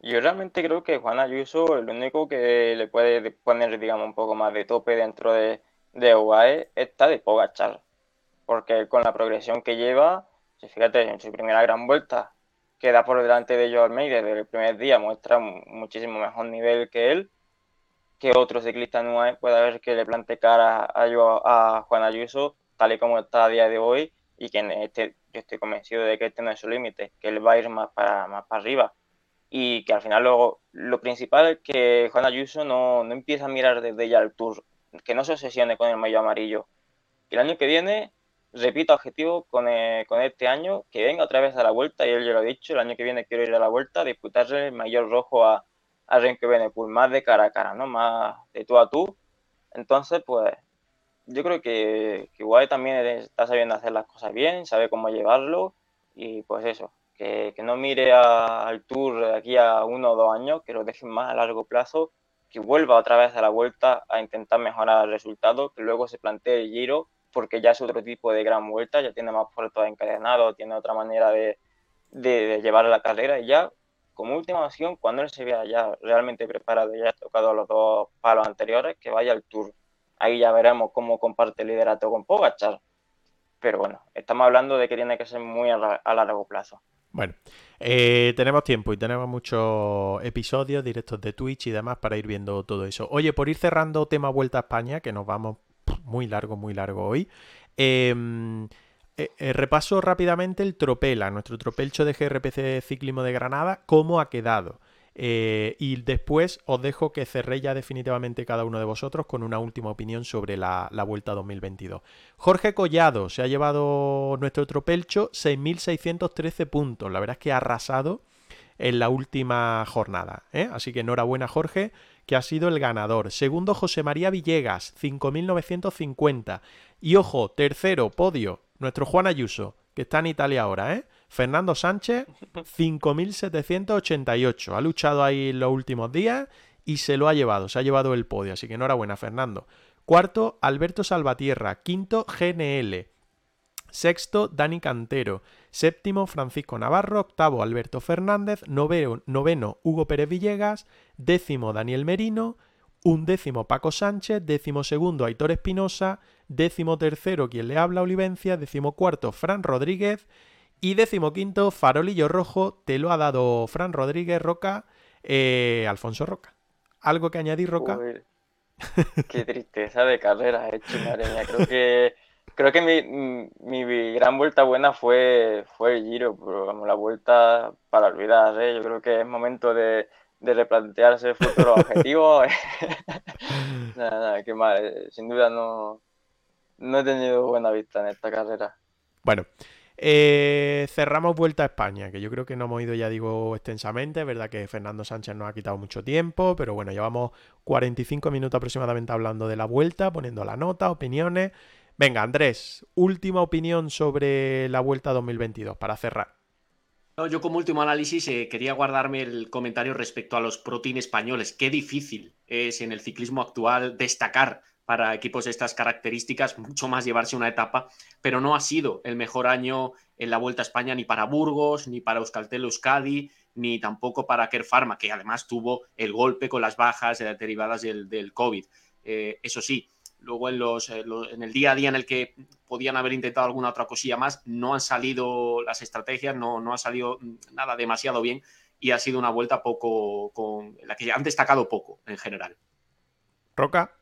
Yo realmente creo que Juan Ayuso el único que le puede poner, digamos, un poco más de tope dentro de, de UAE está de Pogachar. Porque con la progresión que lleva, fíjate, en su primera gran vuelta, queda por delante de Joe Almeida desde el primer día, muestra muchísimo mejor nivel que él, que otro ciclista en UAE puede haber que le plante cara a, a Juan Ayuso, tal y como está a día de hoy, y que en este, yo estoy convencido de que este no es su límite, que él va a ir más para, más para arriba y que al final luego lo principal es que Juan Ayuso no, no empieza a mirar desde ya el Tour, que no se obsesione con el mayo amarillo. Y el año que viene repito, objetivo con, eh, con, este año, que venga otra vez a la vuelta, y él ya lo ha dicho, el año que viene quiero ir a la vuelta, disputarle el mayor rojo a, a Renke Benepul, más de cara a cara, ¿no? Más de tú a tú. Entonces, pues, yo creo que, que también está sabiendo hacer las cosas bien, sabe cómo llevarlo, y pues eso, que, que no mire al Tour de aquí a uno o dos años, que lo dejen más a largo plazo, que vuelva otra vez a la vuelta a intentar mejorar el resultado, que luego se plantee el giro porque ya es otro tipo de gran vuelta, ya tiene más puertos encadenados, tiene otra manera de, de, llevar la carrera y ya como última opción, cuando él se vea ya realmente preparado y ya ha tocado los dos palos anteriores, que vaya al Tour. Ahí ya veremos cómo comparte el liderato con Pogachar. Pero bueno, estamos hablando de que tiene que ser muy a, largo plazo. Bueno, eh, tenemos tiempo y tenemos muchos episodios directos de Twitch y demás para ir viendo todo eso. Oye, por ir cerrando tema Vuelta a España, que nos vamos muy largo, muy largo hoy. Em, eh, eh, repaso rápidamente el Tropela, nuestro tropelcho de GRPC Ciclismo de Granada, cómo ha quedado. Eh, y después os dejo que cerré ya definitivamente cada uno de vosotros con una última opinión sobre la, la Vuelta 2022. Jorge Collado se ha llevado nuestro tropelcho 6.613 puntos. La verdad es que ha arrasado en la última jornada. Así que enhorabuena Jorge, que ha sido el ganador. Segundo José María Villegas, 5.950. Y ojo, tercero, podio, nuestro Juan Ayuso, que está en Italia ahora, ¿eh? Fernando Sánchez, 5.788. Ha luchado ahí los últimos días y se lo ha llevado, se ha llevado el podio. Así que enhorabuena, Fernando. Cuarto, Alberto Salvatierra. Quinto, GNL. Sexto, Dani Cantero. Séptimo, Francisco Navarro. Octavo, Alberto Fernández. Noveno, Hugo Pérez Villegas. Décimo, Daniel Merino. Undécimo, Paco Sánchez. Décimo segundo, Aitor Espinosa. Décimo tercero, quien le habla, Olivencia. Décimo cuarto, Fran Rodríguez. Y décimo quinto, Farolillo Rojo. Te lo ha dado Fran Rodríguez Roca. Eh, Alfonso Roca. ¿Algo que añadir, Roca? qué tristeza de carrera he hecho, madre mía. Creo que creo que mi, mi, gran vuelta buena fue, fue el Giro, pero vamos, la vuelta para olvidar, ¿eh? yo creo que es momento de, de replantearse futuros objetivos. nada, nada, qué mal, eh, sin duda no, no he tenido buena vista en esta carrera. Bueno, eh, cerramos Vuelta a España, que yo creo que no hemos ido, ya digo, extensamente. Es verdad que Fernando Sánchez nos ha quitado mucho tiempo, pero bueno, llevamos 45 minutos aproximadamente hablando de la vuelta, poniendo la nota, opiniones. Venga, Andrés, última opinión sobre la Vuelta 2022 para cerrar. yo como último análisis eh, quería guardarme el comentario respecto a los pro españoles. Qué difícil es en el ciclismo actual destacar para equipos de estas características, mucho más llevarse una etapa, pero no ha sido el mejor año en la Vuelta a España ni para Burgos, ni para Euskaltel Euskadi, ni tampoco para Kerr Pharma, que además tuvo el golpe con las bajas eh, derivadas del, del COVID. Eh, eso sí, Luego en, los, eh, en el día a día en el que podían haber intentado alguna otra cosilla más, no han salido las estrategias, no, no ha salido nada demasiado bien y ha sido una vuelta poco con la que han destacado poco en general. Roca.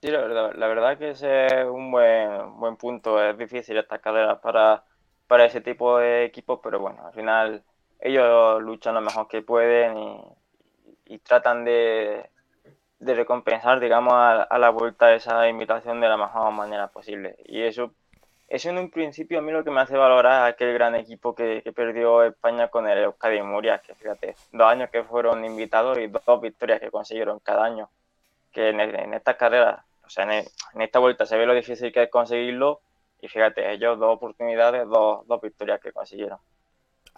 Sí, la verdad, la verdad que ese es un buen, buen punto. Es difícil estas carreras para, para ese tipo de equipos, pero bueno, al final ellos luchan lo mejor que pueden y tratan de, de recompensar, digamos, a, la vuelta esa invitación de la mejor manera posible. Y eso, eso en un principio a mí lo que me hace valorar aquel gran equipo que, perdió España con el Euskadi Murias, que fíjate, dos años que fueron invitados y dos victorias que consiguieron cada año. Que en, en estas carreras, o sea, en, en, esta vuelta se ve lo difícil que es conseguirlo y fíjate, ellos dos oportunidades, dos, dos victorias que consiguieron.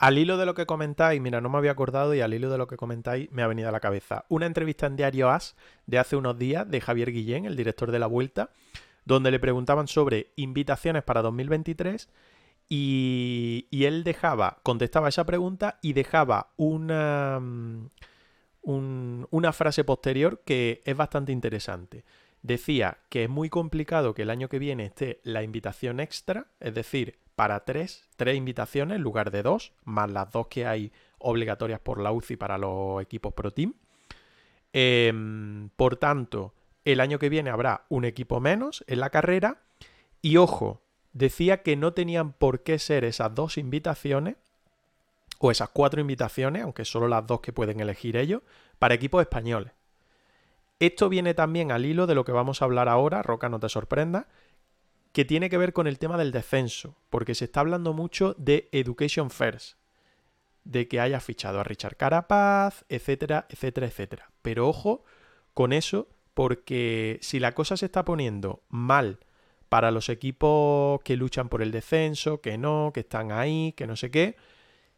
Al hilo de lo que comentáis, mira, no me había acordado y al hilo de lo que comentáis me ha venido a la cabeza una entrevista en Diario As de hace unos días de Javier Guillén, el director de la Vuelta, donde le preguntaban sobre invitaciones para 2023 y, él dejaba, contestaba esa pregunta y dejaba una, mm, una frase posterior que es bastante interesante. Decía que es muy complicado que el año que viene esté la invitación extra, es decir, para tres, tres invitaciones en lugar de dos, más las dos que hay obligatorias por la UCI para los equipos Pro Team. Em, por tanto, el año que viene habrá un equipo menos en la carrera. Y ojo, decía que no tenían por qué ser esas dos invitaciones, o esas cuatro invitaciones, aunque solo las dos que pueden elegir ellos, para equipos españoles. Esto viene también al hilo de lo que vamos a hablar ahora, Roca, no te sorprenda, que tiene que ver con el tema del descenso, porque se está hablando mucho de Education First, de que haya fichado a Richard Carapaz, etcétera, etcétera, etcétera. Pero ojo con eso, porque si la cosa se está poniendo mal para los equipos que luchan por el descenso, que no, que están ahí, que no sé qué,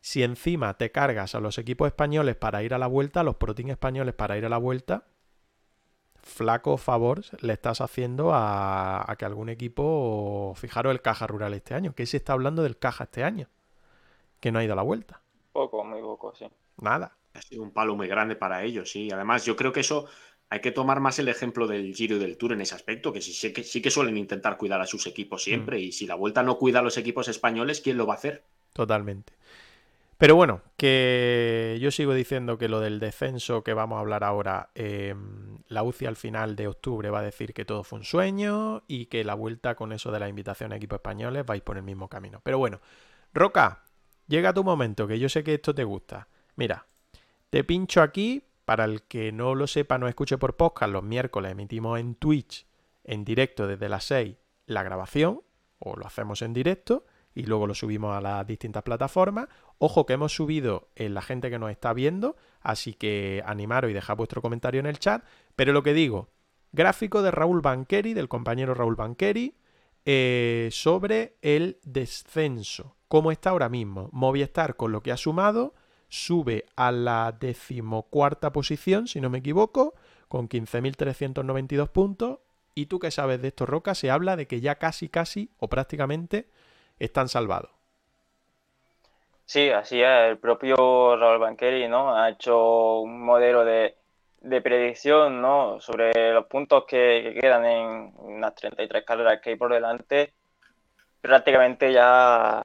si encima te cargas a los equipos españoles para ir a la vuelta, a los protein españoles para ir a la vuelta, flaco favor le estás haciendo a, que algún equipo, fijaros el Caja Rural este año, que se está hablando del Caja este año, que no ha ido a la vuelta. Poco, muy poco, sí. Nada. Ha sido un palo muy grande para ellos, sí. Además, yo creo que eso hay que tomar más el ejemplo del Giro y del Tour en ese aspecto, que sí, que, sí que suelen intentar cuidar a sus equipos siempre, mm. y si la vuelta no cuida a los equipos españoles, ¿quién lo va a hacer? Totalmente. Pero bueno, que yo sigo diciendo que lo del descenso que vamos a hablar ahora, em, la UCI al final de octubre va a decir que todo fue un sueño y que la vuelta con eso de la invitación a equipos españoles vais por el mismo camino. Pero bueno, Roca, llega tu momento, que yo sé que esto te gusta. Mira, te pincho aquí, para el que no lo sepa, no escuche por podcast, los miércoles emitimos en Twitch, en directo desde las 6, la grabación, o lo hacemos en directo, y luego lo subimos a las distintas plataformas. Ojo que hemos subido en la gente que nos está viendo, así que animaros y dejad vuestro comentario en el chat. Pero lo que digo, gráfico de Raúl Banqueri, del compañero Raúl Banqueri, eh, sobre el descenso. ¿Cómo está ahora mismo? Movistar con lo que ha sumado sube a la decimocuarta posición, si no me equivoco, con 15.392 puntos. ¿Y tú qué sabes de esto, Roca? Se habla de que ya casi, casi o prácticamente están salvados. Sí, así es. El propio Raúl Banqueri ¿no? ha hecho un modelo de, predicción ¿no? sobre los puntos que, quedan en unas 33 carreras que hay por delante. Prácticamente ya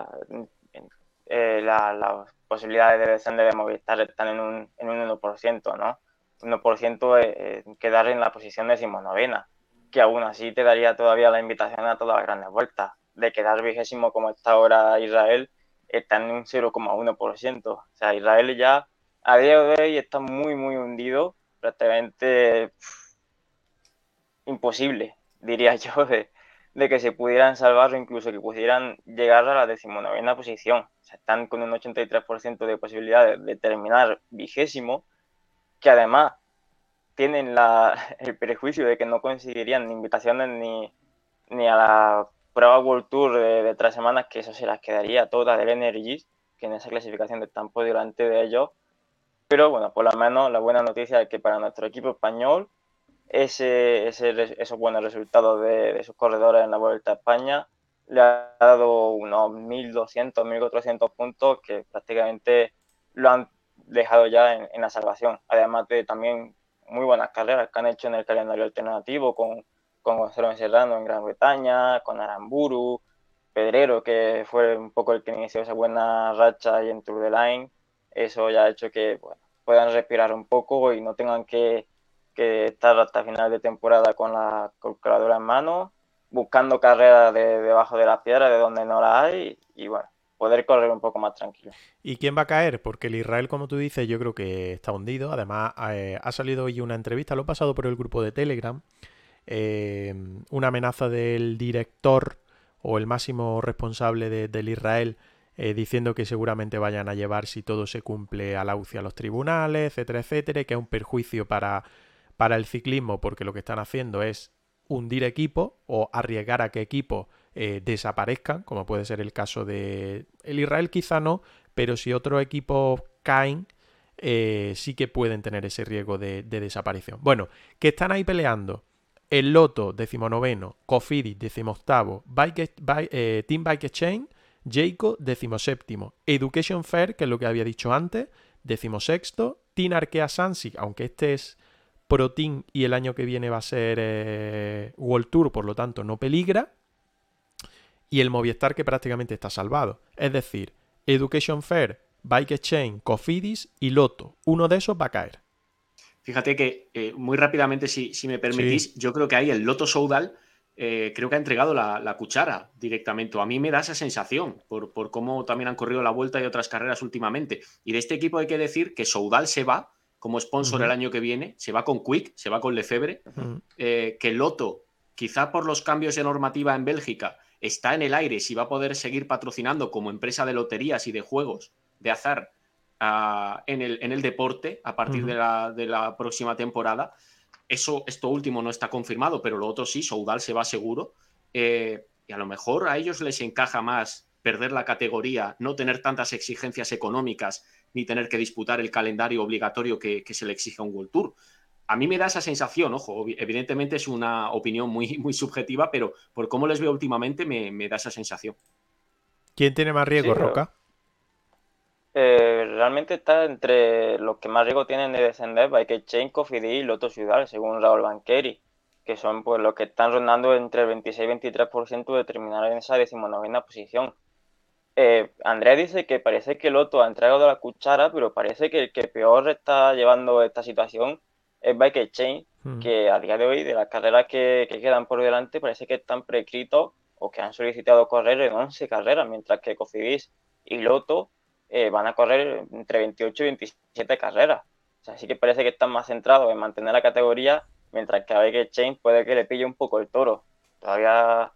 eh, las posibilidades de descender de Movistar están en un, en un 1%, ¿no? 1% es, quedar en la posición decimonovena, que aún así te daría todavía la invitación a todas las grandes vueltas de quedar vigésimo como está ahora Israel, está en un 0,1%. O sea, Israel ya a día de hoy está muy, muy hundido, prácticamente imposible, diría yo, de, que se pudieran salvar o incluso que pudieran llegar a la decimonovena posición. O sea, están con un 83% de posibilidades de terminar vigésimo, que además tienen el prejuicio de que no conseguirían ni invitaciones ni, ni a la prueba World Tour de, tres semanas, que eso se las quedaría todas del Energy, que en esa clasificación están por delante de ellos. Pero bueno, por lo menos la buena noticia es que para nuestro equipo español, ese, ese esos buenos resultados de, sus corredores en la Vuelta a España le ha dado unos 1.200, 1.400 puntos que prácticamente lo han dejado ya en, en la salvación. Además de también muy buenas carreras que han hecho en el calendario alternativo con con Gonzalo Serrano en Gran Bretaña, con Aramburu, Pedrero, que fue un poco el que inició esa buena racha y en Tour de Line. Eso ya ha hecho que puedan respirar un poco y no tengan que, estar hasta final de temporada con la calculadora en mano, buscando carreras de, debajo de la piedra, de donde no la hay, y, bueno, poder correr un poco más tranquilo. ¿Y quién va a caer? Porque el Israel, como tú dices, yo creo que está hundido. Además, eh, ha salido hoy una entrevista, lo he pasado por el grupo de Telegram, eh, una amenaza del director o el máximo responsable del Israel eh, diciendo que seguramente vayan a llevar si todo se cumple a la a los tribunales, etcétera, etcétera, que es un perjuicio para, para el ciclismo porque lo que están haciendo es hundir equipos o arriesgar a que equipos eh, desaparezcan, como puede ser el caso de el Israel quizá no, pero si otros equipos caen, sí que pueden tener ese riesgo de, de desaparición. Bueno, que están ahí peleando el Loto, decimonoveno, Cofidis, decimoctavo, eh, Team Bike Exchange, Jayco, decimoséptimo, Education Fair, que es lo que había dicho antes, decimosexto, Team Arkea Sansi, aunque este es Pro Team y el año que viene va a ser eh, World Tour, por lo tanto no peligra, y el Movistar que prácticamente está salvado. Es decir, Education Fair, Bike Exchange, Cofidis y Loto. Uno de esos va a caer. Fíjate que eh, muy rápidamente, si, me permitís, yo creo que ahí el Loto Soudal eh, creo que ha entregado la, cuchara directamente. A mí me da esa sensación por, cómo también han corrido la vuelta y otras carreras últimamente. Y de este equipo hay que decir que Soudal se va como sponsor el año que viene, se va con Quick, se va con Lefebvre, eh, que Loto quizá por los cambios de normativa en Bélgica, está en el aire si va a poder seguir patrocinando como empresa de loterías y de juegos de azar ah, en, el, en, el, deporte a partir de, la, de, la, próxima temporada. Eso, esto último no está confirmado, pero lo otro sí, Soudal se va seguro. Eh, y a lo mejor a ellos les encaja más perder la categoría, no tener tantas exigencias económicas, ni tener que disputar el calendario obligatorio que, que se le exige a un World Tour a mí me da esa sensación, ojo, evidentemente es una opinión muy, muy subjetiva, pero por cómo les veo últimamente me, da esa sensación. ¿Quién tiene más riesgo, Roca? Eh, realmente está entre los que más riesgo tienen de descender, que Chain, Cofidis y Loto Ciudad, según Raúl Banqueri, que son pues los que están rondando entre el 26 y 23% de terminar en esa decimonovena posición. Eh, Andrea dice que parece que Loto ha entregado la cuchara, pero parece que el que peor está llevando esta situación es Bike Chain, hmm. que a día de hoy, de las carreras que, quedan por delante, parece que están prescritos o que han solicitado correr en 11 carreras, mientras que Cofidis y Loto eh, van a correr entre 28 y 27 carreras. O sea, sí que parece que están más centrados en mantener la categoría, mientras que a Bike Chain puede que le pille un poco el toro. Todavía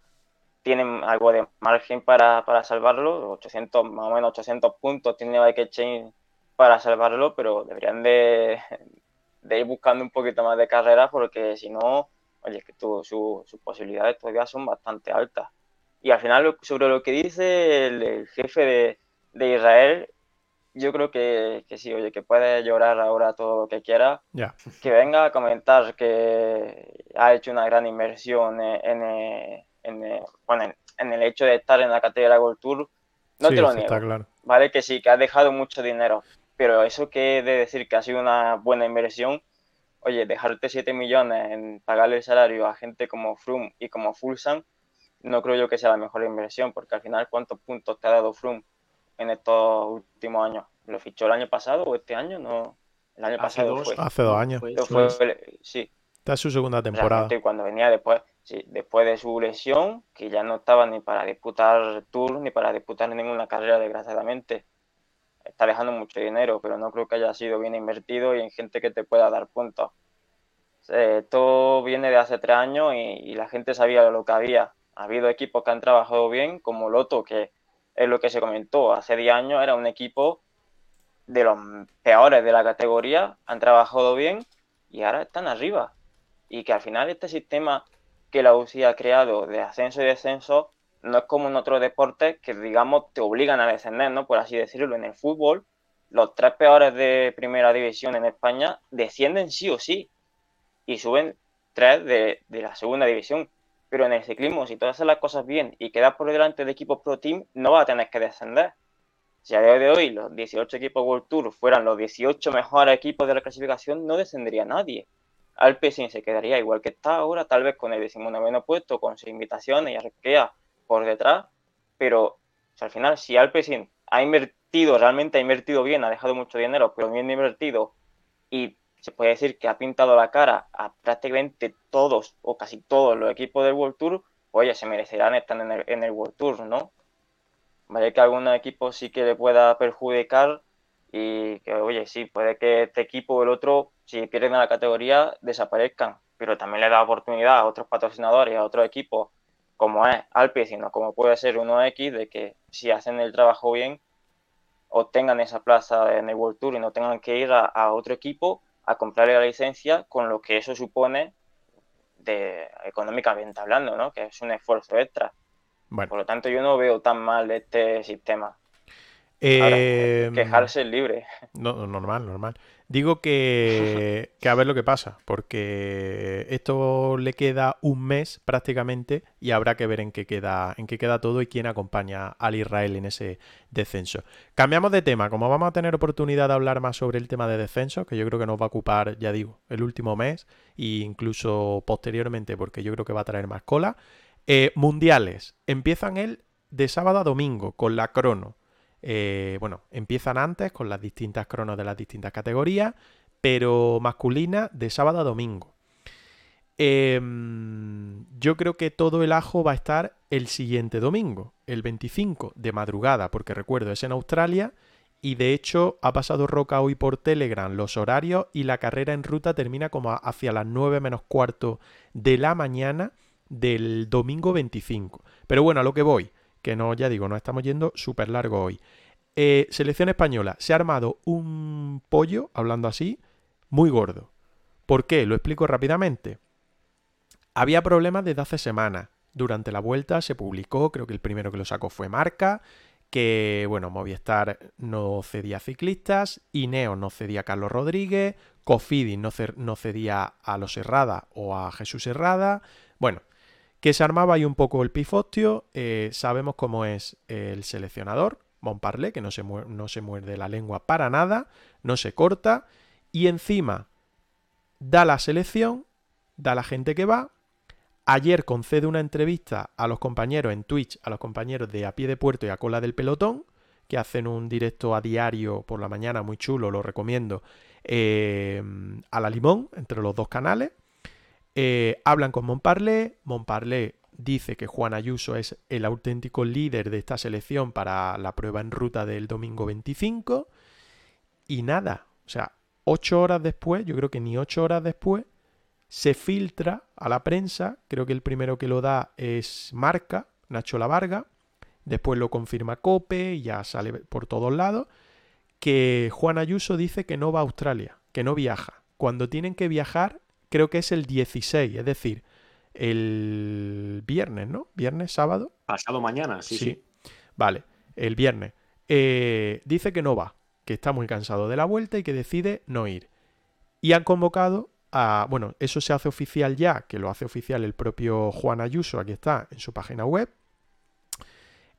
tienen algo de margen para, para salvarlo, 800, más o menos 800 puntos tiene Bike Chain para salvarlo, pero deberían de, ir buscando un poquito más de carrera porque si no, oye, que sus posibilidades todavía son bastante altas. Y al final, sobre lo que dice el, jefe de, Israel, yo creo que, sí, oye, que puede llorar ahora todo lo que quiera. Que venga a comentar que ha hecho una gran inversión en, en, el hecho de estar en la categoría Gold Tour. No te lo niego. Vale, que sí, que ha dejado mucho dinero pero eso que de decir que ha sido una buena inversión, oye, dejarte 7 millones en pagarle el salario a gente como Froome y como Fulsan, no creo yo que sea la mejor inversión, porque al final, ¿cuántos puntos te ha dado Froome en estos últimos años? ¿Lo fichó el año pasado o este año? No, el año pasado fue. Hace dos años. sí. Esta es su segunda temporada. cuando venía después, sí, después de su lesión, que ya no estaba ni para disputar Tour ni para disputar ninguna carrera, desgraciadamente está dejando mucho dinero, pero no creo que haya sido bien invertido y en gente que te pueda dar puntos. Eh, esto viene de hace tres años y, la gente sabía lo que había. Ha habido equipos que han trabajado bien, como Loto, que es lo que se comentó. Hace 10 años era un equipo de los peores de la categoría, han trabajado bien y ahora están arriba. Y que al final este sistema que la UCI ha creado de ascenso y descenso no es como en otros deportes que, digamos, te obligan a descender, ¿no? Por así decirlo. En el fútbol, los tres peores de primera división en España descienden sí o sí y suben tres de, la segunda división. Pero en el ciclismo, si tú haces las cosas bien y quedas por delante de equipos pro team, no vas a tener que descender. Si a día de hoy los 18 equipos World Tour fueran los 18 mejores equipos de la clasificación, no descendería nadie. Alpecin se quedaría igual que está ahora, tal vez con el 19 puesto, con sus invitaciones y Arquea por detrás, pero al final si Alpecin ha invertido, realmente ha invertido bien, ha dejado mucho dinero, pero bien invertido, y se puede decir que ha pintado la cara a prácticamente todos o casi todos los equipos del World Tour, oye, se merecerán estar en el, en el World Tour, ¿no? Vale que algún equipo sí que le pueda perjudicar y que, oye, sí, puede que este equipo o el otro, si pierden la categoría, desaparezcan, pero también le da oportunidad a otros patrocinadores, a otros equipos como es Alpe, sino como puede ser uno X, de que si hacen el trabajo bien, obtengan esa plaza en el World Tour y no tengan que ir a, otro equipo a comprarle la licencia con lo que eso supone de económicamente hablando, ¿no? Que es un esfuerzo extra. Por lo tanto, yo no veo tan mal este sistema. Eh, quejarse es libre. No, normal, normal. Digo que, que, a ver lo que pasa, porque esto le queda un mes prácticamente y habrá que ver en qué queda, en qué queda todo y quién acompaña al Israel en ese descenso. Cambiamos de tema, como vamos a tener oportunidad de hablar más sobre el tema de descenso, que yo creo que nos va a ocupar, ya digo, el último mes e incluso posteriormente, porque yo creo que va a traer más cola. Eh, mundiales empiezan el de sábado a domingo con la crono. Eh, bueno, empiezan antes con las distintas cronos de las distintas categorías, pero masculina de sábado a domingo. Em, yo creo que todo el ajo va a estar el siguiente domingo, el 25 de madrugada, porque recuerdo es en Australia y de hecho ha pasado Roca hoy por Telegram los horarios y la carrera en ruta termina como hacia las 9 menos cuarto de la mañana del domingo 25. Pero bueno, a lo que voy, que no, ya digo, nos estamos yendo súper largo hoy. Eh, selección española, se ha armado un pollo, hablando así, muy gordo. ¿Por qué? Lo explico rápidamente. Había problemas desde hace semanas. Durante la vuelta se publicó, creo que el primero que lo sacó fue Marca, que, bueno, Movistar no cedía a ciclistas, Ineo no cedía a Carlos Rodríguez, Cofidis no, cedía a los Herrada o a Jesús Herrada. Bueno, que se armaba ahí un poco el pifostio. Eh, sabemos cómo es el seleccionador, Montparlé, que no se, no se muerde la lengua para nada, no se corta, y encima da la selección, da la gente que va. Ayer concede una entrevista a los compañeros en Twitch, a los compañeros de A Pie de Puerto y a Cola del Pelotón, que hacen un directo a diario por la mañana muy chulo, lo recomiendo, eh, a la limón, entre los dos canales. Eh, hablan con Montparlé, Montparlé dice que Juan Ayuso es el auténtico líder de esta selección para la prueba en ruta del domingo 25. Y nada, o sea, ocho horas después, yo creo que ni ocho horas después, se filtra a la prensa, creo que el primero que lo da es Marca, Nacho Lavarga, después lo confirma Cope y ya sale por todos lados, que Juan Ayuso dice que no va a Australia, que no viaja. Cuando tienen que viajar, creo que es el 16, es decir, el viernes, ¿no? Viernes, sábado. Pasado mañana, sí, sí. Vale, el viernes. Eh, dice que no va, que está muy cansado de la vuelta y que decide no ir. Y han convocado a, bueno, eso se hace oficial ya, que lo hace oficial el propio Juan Ayuso, aquí está, en su página web.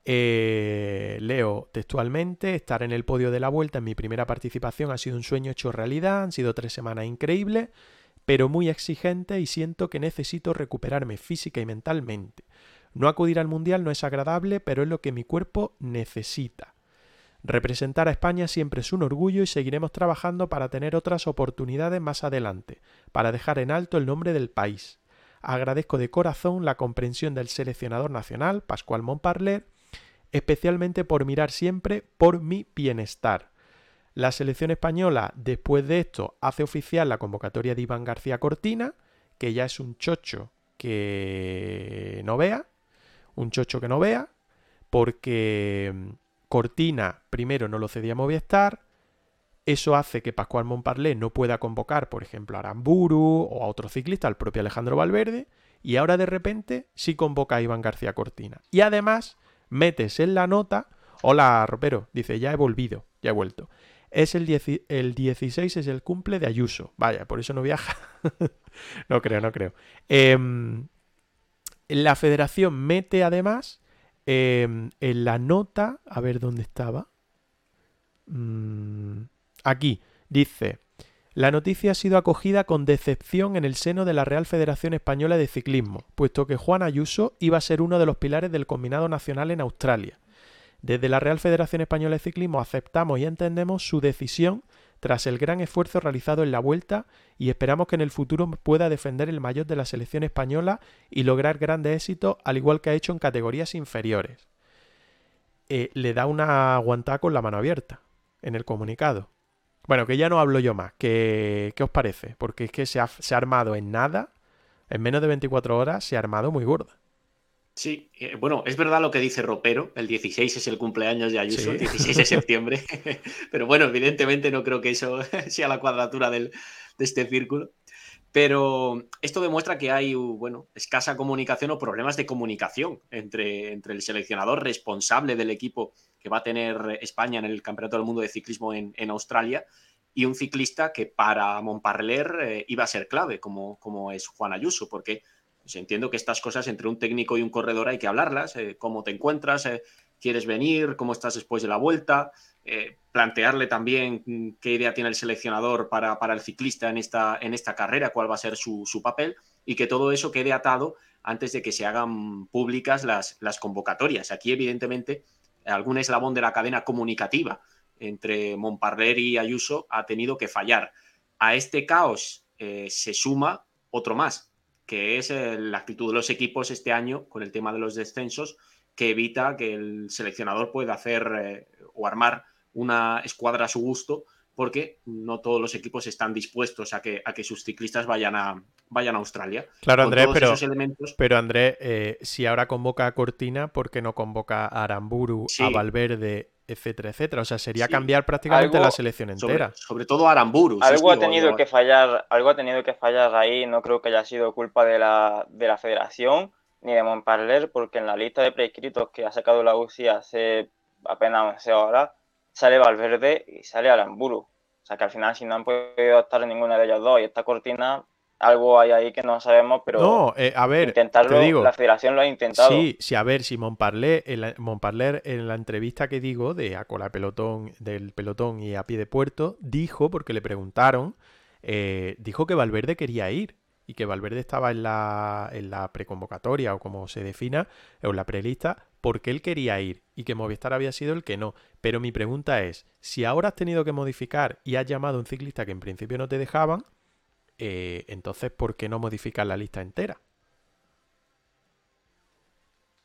Eh, leo textualmente, estar en el podio de la vuelta en mi primera participación ha sido un sueño hecho realidad, han sido tres semanas increíbles, pero muy exigentes y siento que necesito recuperarme física y mentalmente. No acudir al Mundial no es agradable, pero es lo que mi cuerpo necesita. Representar a España siempre es un orgullo y seguiremos trabajando para tener otras oportunidades más adelante, para dejar en alto el nombre del país. Agradezco de corazón la comprensión del seleccionador nacional, Pascual Montparler, especialmente por mirar siempre por mi bienestar. La selección española, después de esto, hace oficial la convocatoria de Iván García Cortina, que ya es un chocho que no vea, un chocho que no vea, porque Cortina primero no lo cedía a Movistar, eso hace que Pascual Montparlé no pueda convocar, por ejemplo, a Aramburu o a otro ciclista, al propio Alejandro Valverde, y ahora de repente sí convoca a Iván García Cortina. Y además metes en la nota, hola ropero, dice, ya he volvido, ya he vuelto. Es el, el 16 es el cumple de Ayuso. Vaya, por eso no viaja. no creo, no creo. Em, la federación mete además Em, en la nota, a ver dónde estaba. Mm, aquí, dice, la noticia ha sido acogida con decepción en el seno de la Real Federación Española de Ciclismo, puesto que Juan Ayuso iba a ser uno de los pilares del combinado nacional en Australia. Desde la Real Federación Española de Ciclismo aceptamos y entendemos su decisión tras el gran esfuerzo realizado en la vuelta y esperamos que en el futuro pueda defender el mayor de la selección española y lograr grandes éxitos al igual que ha hecho en categorías inferiores. Eh, le da una aguantada con la mano abierta en el comunicado. Bueno, que ya no hablo yo más. ¿Qué, qué os parece? Porque es que se ha, se ha armado en nada, en menos de 24 horas, se ha armado muy gorda. Sí, eh, bueno, es verdad lo que dice Ropero, el 16 es el cumpleaños de Ayuso, el 16 de septiembre, pero bueno, evidentemente no creo que eso sea la cuadratura de este círculo. Pero esto demuestra que hay, bueno, escasa comunicación o problemas de comunicación entre, entre el seleccionador responsable del equipo que va a tener España en el Campeonato del Mundo de Ciclismo en, Australia y un ciclista que para Montparler eh, iba a ser clave, como, como es Juan Ayuso, porque pues entiendo que estas cosas entre un técnico y un corredor hay que hablarlas, eh, cómo te encuentras, eh, quieres venir, cómo estás después de la vuelta, eh, plantearle también mm, qué idea tiene el seleccionador para, el ciclista en esta, en esta, carrera, cuál va a ser su, papel y que todo eso quede atado antes de que se hagan públicas las, las convocatorias. Aquí, evidentemente, algún eslabón de la cadena comunicativa entre Montparler y Ayuso ha tenido que fallar. A este caos se suma otro más, que es eh, la actitud de los equipos este año con el tema de los descensos, que evita que el seleccionador pueda hacer eh, o armar una escuadra a su gusto porque no todos los equipos están dispuestos a que, a que sus ciclistas vayan a, vayan a Australia. Claro, Andrés, pero, pero Andrés, eh, si ahora convoca a Cortina, ¿por qué no convoca a Aramburu, a Valverde, etcétera, etcétera? O sea, sería cambiar prácticamente la selección entera. Sobre, todo Aramburu. Algo ha tenido que fallar, algo ha tenido que fallar ahí, no creo que haya sido culpa de la, de la federación ni de Montparler, porque en la lista de prescritos que ha sacado la UCI hace apenas 11 horas, sale Valverde y sale Aramburu. O sea que al final, si no han podido estar en ninguna de ellos dos y esta cortina, algo hay ahí que no sabemos, pero. No, eh, a ver, intentarlo, digo, la federación lo ha intentado. Sí, sí, a ver, si Montparler en, la, Montparler, en la entrevista que digo de a cola pelotón, del pelotón y a pie de puerto, dijo, porque le preguntaron, eh, dijo que Valverde quería ir y que Valverde estaba en la, en la preconvocatoria o como se defina, o en la prelista, porque él quería ir y que Movistar había sido el que no. Pero mi pregunta es, si ahora has tenido que modificar y has llamado a un ciclista que en principio no te dejaban, eh, entonces ¿por qué no modificar la lista entera?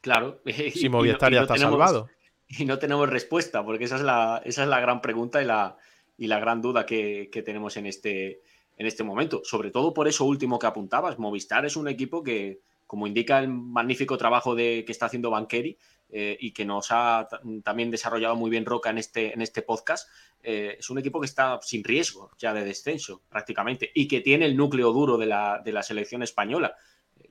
Claro. Si Movistar ya está salvado. Y no tenemos respuesta, porque esa es la, esa es la gran pregunta y la, y la gran duda que, que tenemos en este, en este momento. Sobre todo por eso último que apuntabas. Movistar es un equipo que, como indica el magnífico trabajo de, que está haciendo Banqueri eh, y que nos ha también desarrollado muy bien Roca en este, en este podcast, eh, es un equipo que está sin riesgo ya de descenso prácticamente y que tiene el núcleo duro de la, de la selección española.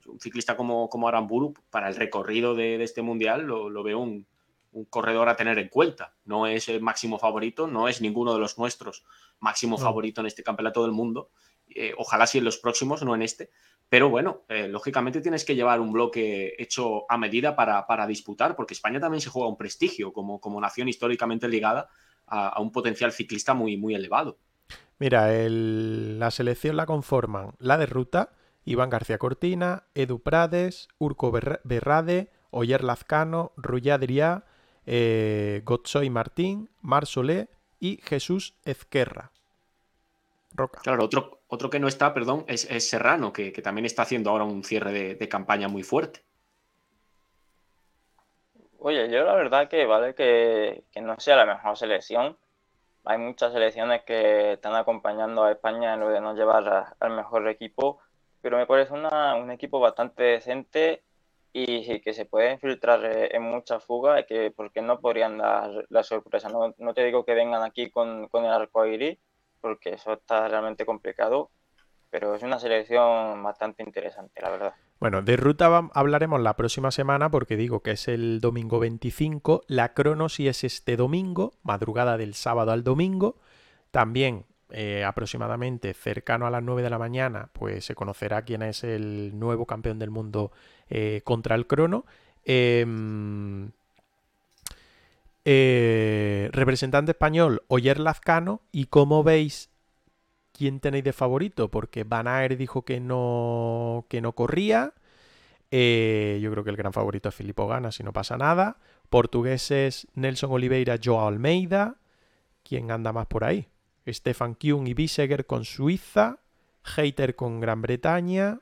Un ciclista como, como Aramburu, para el recorrido de, este mundial, lo, veo un, un, corredor a tener en cuenta. No es el máximo favorito, no es ninguno de los nuestros máximo favorito en este campeonato del mundo. Eh, ojalá sí en los próximos, no en este, pero bueno, eh, lógicamente tienes que llevar un bloque hecho a medida para, disputar, porque España también se juega un prestigio como, como nación históricamente ligada a, un potencial ciclista muy, muy elevado. Mira, la selección la conforman la de ruta, Iván García Cortina, Edu Prades, Urco Berrade, Oyer Lazcano, Ruya eh, Gotzoy Martín, Mar Solé y Jesús Ezquerra. Claro, otro, otro que no está, perdón, es, Serrano, que, también está haciendo ahora un cierre de, campaña muy fuerte. Oye, yo la verdad que vale que, no sea la mejor selección. Hay muchas selecciones que están acompañando a España en lo de no llevar al mejor equipo, pero me parece un equipo bastante decente y que se puede infiltrar en muchas fugas, que porque no podrían dar la sorpresa. No, no te digo que vengan aquí con, con el arco iris, porque eso está realmente complicado, pero es una selección bastante interesante, la verdad. Bueno, de ruta hablaremos la próxima semana porque digo que es el domingo 25, la cronos y es este domingo, madrugada del sábado al domingo. También eh, aproximadamente cercano a las 9 de la mañana, pues se conocerá quién es el nuevo campeón del mundo eh, contra el crono. Em, eh, representante español, Oyer Lazcano. ¿Y cómo veis quién tenéis de favorito? Porque Van Aert dijo que no, que no corría. Eh, yo creo que el gran favorito es Filippo Gana, si no pasa nada. Portugueses, Nelson Oliveira, Joao Almeida. ¿Quién anda más por ahí? Stefan Kuhn y Biseger con Suiza. Hater con Gran Bretaña.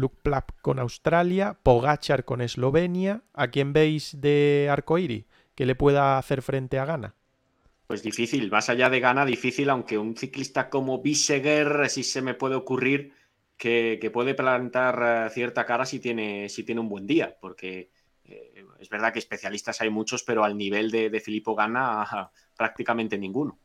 Luke Plap con Australia, Pogachar con Eslovenia. ¿A quién veis de Arcoiri que le pueda hacer frente a Gana? Pues difícil, más allá de Gana, difícil, aunque un ciclista como Biseguer sí se me puede ocurrir que, puede plantar eh, cierta cara si tiene, si tiene un buen día, porque eh, es verdad que especialistas hay muchos, pero al nivel de, de Filippo Gana prácticamente ninguno.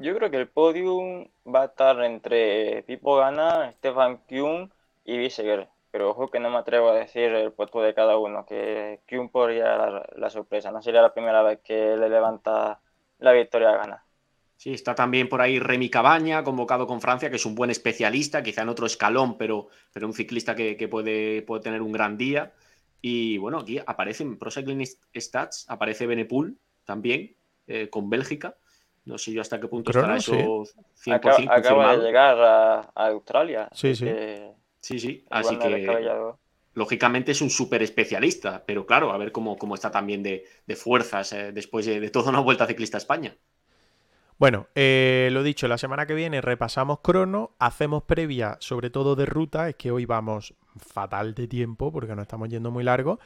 Yo creo que el podium va a estar entre Pipo Gana, Stefan Kuhn y Biseguer. Pero ojo que no me atrevo a decir el puesto de cada uno, que Kuhn podría dar la sorpresa. No sería la primera vez que le levanta la victoria a Gana. Sí, está también por ahí Remy Cabaña, convocado con Francia, que es un buen especialista, quizá en otro escalón, pero, pero un ciclista que, puede, puede, tener un gran día. Y bueno, aquí aparecen Pro Cycling Stats, aparece Benepul también, eh, con Bélgica. No sé yo hasta qué punto estará eso 100% acaba, de llegar a, Australia. Sí, sí. sí, sí. Así que lógicamente es un súper especialista, pero claro, a ver cómo, cómo está también de, fuerzas eh, después de, toda una vuelta ciclista a España. Bueno, eh, lo dicho, la semana que viene repasamos crono, hacemos previa sobre todo de ruta, es que hoy vamos fatal de tiempo porque nos estamos yendo muy largo.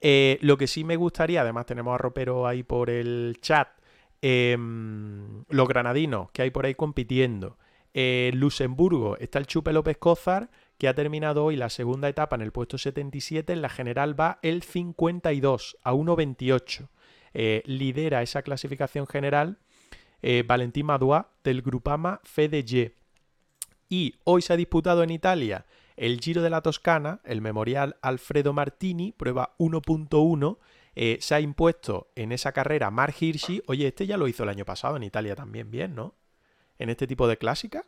Eh, lo que sí me gustaría, además tenemos a Ropero ahí por el chat, Em, los granadinos que hay por ahí compitiendo. En Luxemburgo está el Chupe López Cózar, que ha terminado hoy la segunda etapa en el puesto 77. En la general va el 52 a 1.28. Eh, lidera esa clasificación general eh, Valentín Madua del Grupama FDG. Y hoy se ha disputado en Italia el Giro de la Toscana, el Memorial Alfredo Martini, prueba 1.1. Eh, se ha impuesto en esa carrera Mark Hirschi. Oye, este ya lo hizo el año pasado en Italia también, bien, ¿no? En este tipo de clásica.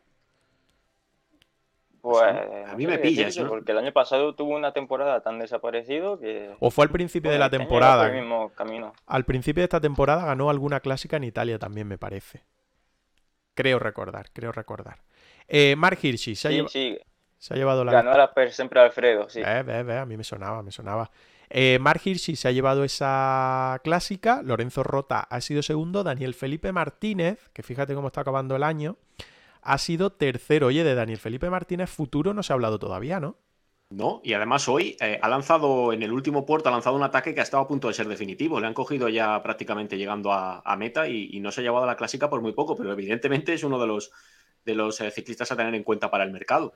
Pues a mí me pillas, ¿no? Porque el año pasado tuvo una temporada tan desaparecido que. O fue al principio de la temporada. por el mismo camino. Al principio de esta temporada ganó alguna clásica en Italia también, me parece. Creo recordar, creo recordar. Eh, Mark Hirschi se, ha Sí, lleva- sí. se ha llevado la Ganó la per- siempre Alfredo, sí. Eh, ve, ve, a mí me sonaba, me sonaba. Eh, Mark Hirschi se ha llevado esa clásica, Lorenzo Rota ha sido segundo, Daniel Felipe Martínez, que fíjate cómo está acabando el año, ha sido tercero. Oye, de Daniel Felipe Martínez futuro no se ha hablado todavía, ¿no? No, y además hoy eh, ha lanzado, en el último puerto, ha lanzado un ataque que ha estado a punto de ser definitivo. Le han cogido ya prácticamente llegando a, meta y, y no se ha llevado a la clásica por muy poco, pero evidentemente es uno de los, de los eh, ciclistas a tener en cuenta para el mercado.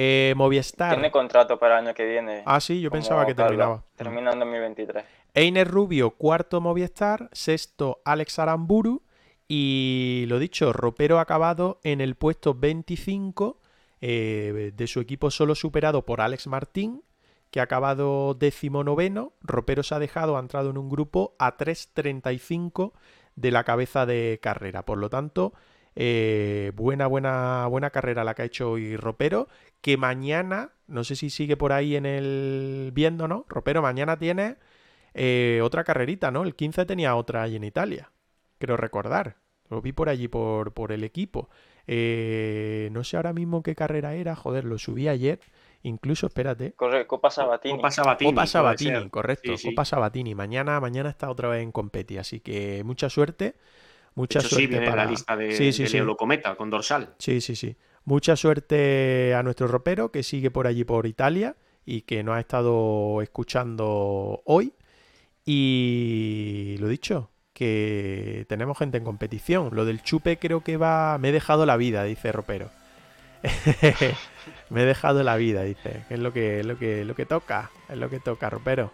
Eh, Movistar. Tiene contrato para el año que viene. Ah, sí, yo pensaba que terminaba. Termina en 2023. Einer Rubio, cuarto Movistar, sexto Alex Aramburu y lo dicho, Ropero ha acabado en el puesto 25 eh, de su equipo solo superado por Alex Martín, que ha acabado décimo noveno. Ropero se ha dejado, ha entrado en un grupo a 3.35 de la cabeza de carrera. Por lo tanto, eh, buena, buena, buena carrera la que ha hecho hoy Ropero, que mañana, no sé si sigue por ahí en el viendo, ¿no? Ropero mañana tiene eh, otra carrerita, ¿no? El 15 tenía otra ahí en Italia, creo recordar. Lo vi por allí, por, por el equipo. Eh, no sé ahora mismo qué carrera era, joder, lo subí ayer. Incluso, espérate. Corre, Copa Sabatini. Copa Sabatini. Copa Sabatini, correcto. Sí, sí. Copa Sabatini. Mañana, mañana está otra vez en competi, así que mucha suerte. Mucha suerte sí, viene para... la lista de, Sí, sí, de. Eulocometa con dorsal. Sí, sí, sí. Mucha suerte a nuestro ropero que sigue por allí por Italia y que nos ha estado escuchando hoy. Y lo dicho, que tenemos gente en competición. Lo del chupe creo que va... Me he dejado la vida, dice ropero. Me he dejado la vida, dice. Es lo que, lo que, lo que toca. Es lo que toca, ropero.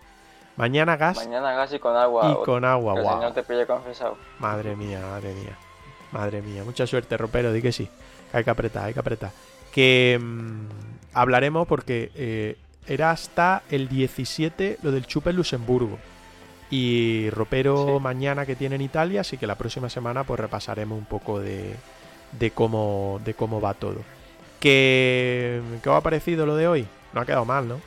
Mañana gas Mañana gas y con agua. y con agua. Que el señor te pille confesado. Madre mía, madre mía. Madre mía. Mucha suerte, ropero, di que sí. Hay que apretar, hay que apretar. Que mm, hablaremos porque eh, era hasta el 17 lo del chupe en Luxemburgo. Y ropero Sí. mañana que tiene en Italia, así que la próxima semana pues repasaremos un poco de, de cómo, de cómo va todo. ¿Qué, ¿Qué os ha parecido lo de hoy? No ha quedado mal, ¿no?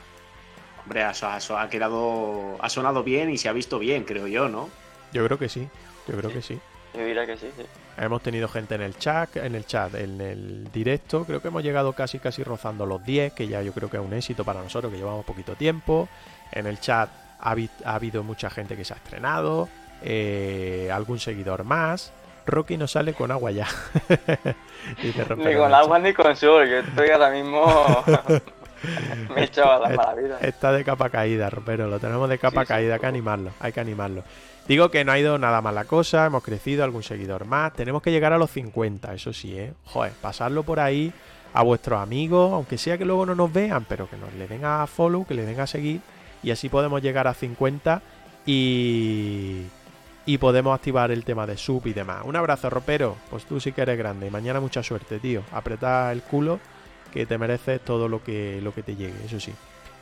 Hombre, ha, ha- ha quedado. Ha sonado bien y se ha visto bien, creo yo, ¿no? Yo creo que sí. Yo creo que sí. Yo diría que sí, sí. Hemos tenido gente en el chat, en el chat, en el directo. Creo que hemos llegado casi casi rozando los 10, que ya yo creo que es un éxito para nosotros, que llevamos poquito tiempo. En el chat ha, habi- ha habido mucha gente que se ha estrenado, eh, algún seguidor más. Rocky no sale con agua ya. Ni con agua ni con sol. Yo estoy ahora mismo. Me he echado a la mala vida. Está de capa caída, Ropero. Lo tenemos de capa Sí, caída, hay que animarlo, hay que animarlo. Digo que no ha ido nada mal la cosa, hemos crecido, algún seguidor más. Tenemos que llegar a los 50, eso sí, ¿eh? Joder, pasarlo por ahí a vuestros amigos, aunque sea que luego no nos vean, pero que nos le den a follow, que le den a seguir, y así podemos llegar a 50 y, y podemos activar el tema de sub y demás. Un abrazo, ropero, pues tú sí que eres grande, y mañana mucha suerte, tío. Apreta el culo, que te mereces todo lo que, lo que te llegue, eso sí,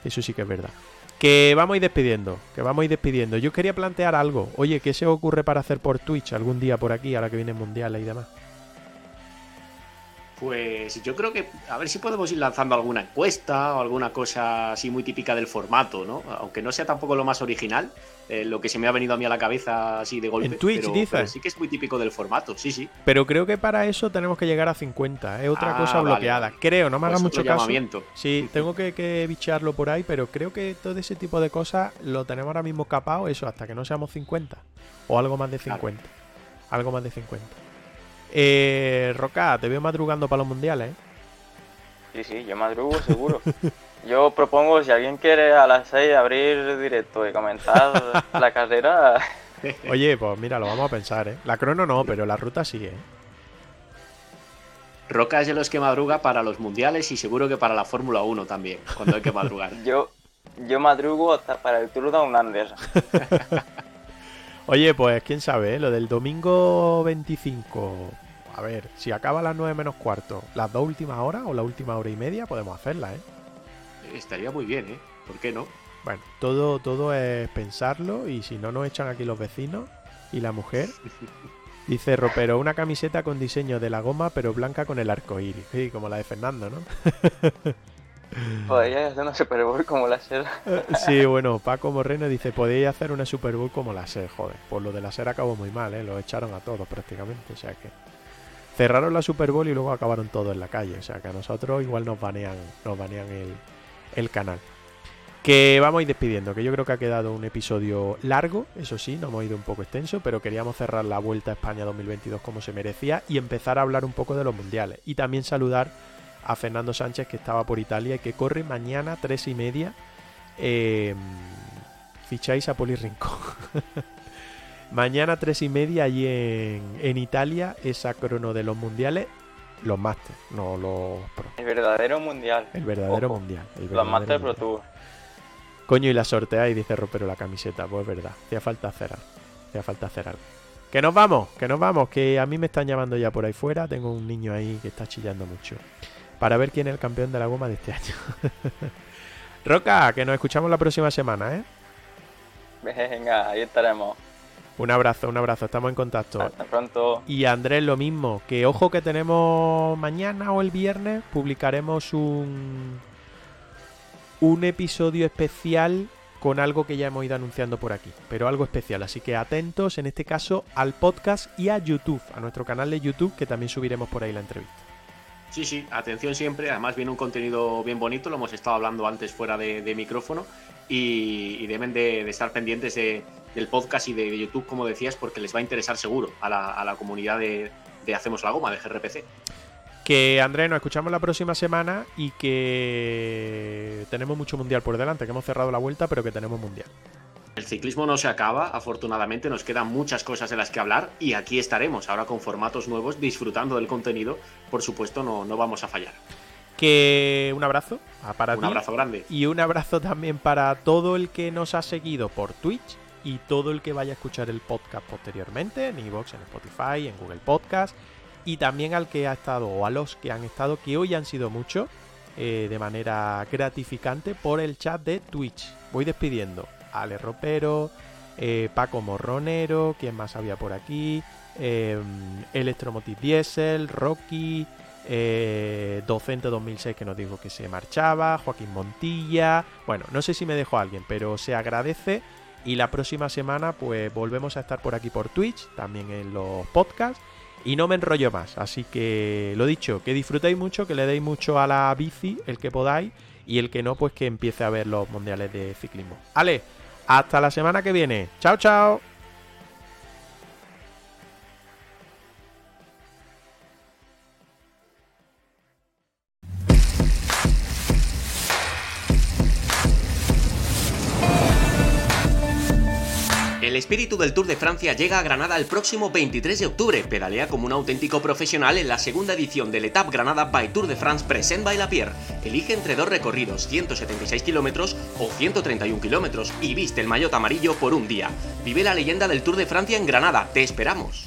eso sí que es verdad. Que vamos a ir despidiendo, que vamos a ir despidiendo. Yo quería plantear algo. Oye, ¿qué se ocurre para hacer por Twitch algún día por aquí, ahora que vienen mundiales y demás? Pues yo creo que a ver si podemos ir lanzando alguna encuesta o alguna cosa así muy típica del formato, ¿no? Aunque no sea tampoco lo más original, eh, lo que se me ha venido a mí a la cabeza así de golpe. En Twitch, pero, dices. pero sí que es muy típico del formato, sí, sí. Pero creo que para eso tenemos que llegar a 50. Es otra Ah, cosa bloqueada. vale. Creo, no me hagas Pues mucho caso. Sí, tengo que, que bichearlo por ahí, pero creo que todo ese tipo de cosas lo tenemos ahora mismo capado, eso, hasta que no seamos 50. O algo más de Claro. 50. Algo más de 50. Eh, Roca, te veo madrugando para los mundiales, ¿eh? Sí, sí, yo madrugo seguro. Yo propongo, si alguien quiere a las 6 abrir directo y comentar la carrera, Oye, pues mira, lo vamos a pensar, ¿eh? La crono no, pero la ruta sí, ¿eh? Roca es de los que madruga para los mundiales y seguro que para la Fórmula 1 también, cuando hay que madrugar. Yo, yo madrugo hasta para el Tour Down Under. Oye, pues quién sabe, ¿eh? lo del domingo 25. A ver, si acaba a las 9 menos cuarto, las dos últimas horas o la última hora y media, podemos hacerla, ¿eh? Estaría muy bien, ¿eh? ¿Por qué no? Bueno, todo, todo es pensarlo y si no nos echan aquí los vecinos y la mujer. Dice Ropero, una camiseta con diseño de la goma pero blanca con el arco iris. Sí, como la de Fernando, ¿no? Podría hacer una Super Bowl como la SER. sí, bueno, Paco Moreno dice, podéis hacer una Super Bowl como la SER, joder. Pues lo de la SER acabó muy mal, ¿eh? Lo echaron a todos prácticamente, o sea que... Cerraron la Super Bowl y luego acabaron todos en la calle, o sea que a nosotros igual nos banean, nos banean el, el canal. Que vamos a ir despidiendo, que yo creo que ha quedado un episodio largo, eso sí, nos hemos ido un poco extenso, pero queríamos cerrar la Vuelta a España 2022 como se merecía y empezar a hablar un poco de los mundiales. Y también saludar a Fernando Sánchez que estaba por Italia y que corre mañana tres y media. Eh, ficháis a Poli Rincón. mañana tres y media allí en, en Italia, esa crono de los mundiales los Masters, no los Pro. El verdadero mundial. El verdadero Ojo. mundial. el Los verdadero Master Pro. Tour. Coño, y la sortea y dice Ropero la camiseta. Pues es verdad, hacía falta hacer algo. Hacía falta hacer algo. Que nos vamos, que nos vamos, que a mí me están llamando ya por ahí fuera. Tengo un niño ahí que está chillando mucho. Para ver quién es el campeón de la goma de este año. Roca, que nos escuchamos la próxima semana, ¿eh? Venga, ahí estaremos. Un abrazo, un abrazo, estamos en contacto. Hasta pronto. Y Andrés lo mismo, que ojo que tenemos mañana o el viernes publicaremos un un episodio especial con algo que ya hemos ido anunciando por aquí, pero algo especial, así que atentos en este caso al podcast y a YouTube, a nuestro canal de YouTube que también subiremos por ahí la entrevista. Sí, sí, atención siempre. Además, viene un contenido bien bonito. Lo hemos estado hablando antes fuera de, de micrófono. Y, y deben de, de estar pendientes de- del podcast y de, de YouTube, como decías, porque les va a interesar seguro a la, a la comunidad de, de Hacemos la Goma, de GRPC. Que Andrés, nos escuchamos la próxima semana y que tenemos mucho mundial por delante, que hemos cerrado la vuelta, pero que tenemos mundial. El ciclismo no se acaba, afortunadamente nos quedan muchas cosas de las que hablar y aquí estaremos, ahora con formatos nuevos, disfrutando del contenido. Por supuesto, no, no vamos a fallar. Que un abrazo ah, para Un ti. abrazo grande. Y un abrazo también para todo el que nos ha seguido por Twitch y todo el que vaya a escuchar el podcast posteriormente, en iVoox, en Spotify, en Google Podcast. Y también al que ha estado, o a los que han estado, que hoy han sido muchos, eh, de manera gratificante, por el chat de Twitch. Voy despidiendo. Ale Ropero, eh, Paco Morronero, ¿quién más había por aquí? Eh, Electromotive Diesel, Rocky, eh, Docente 2006 que nos dijo que se marchaba, Joaquín Montilla. Bueno, no sé si me dejó alguien, pero se agradece. Y la próxima semana, pues volvemos a estar por aquí por Twitch, también en los podcasts. Y no me enrollo más. Así que lo dicho, que disfrutéis mucho, que le deis mucho a la bici, el que podáis. Y el que no, pues que empiece a ver los mundiales de ciclismo. Ale, hasta la semana que viene. Chao, chao. El espíritu del Tour de Francia llega a Granada el próximo 23 de octubre. Pedalea como un auténtico profesional en la segunda edición del Etap Granada by Tour de France Present by La Pierre. Elige entre dos recorridos, 176 kilómetros o 131 kilómetros, y viste el maillot amarillo por un día. Vive la leyenda del Tour de Francia en Granada. Te esperamos.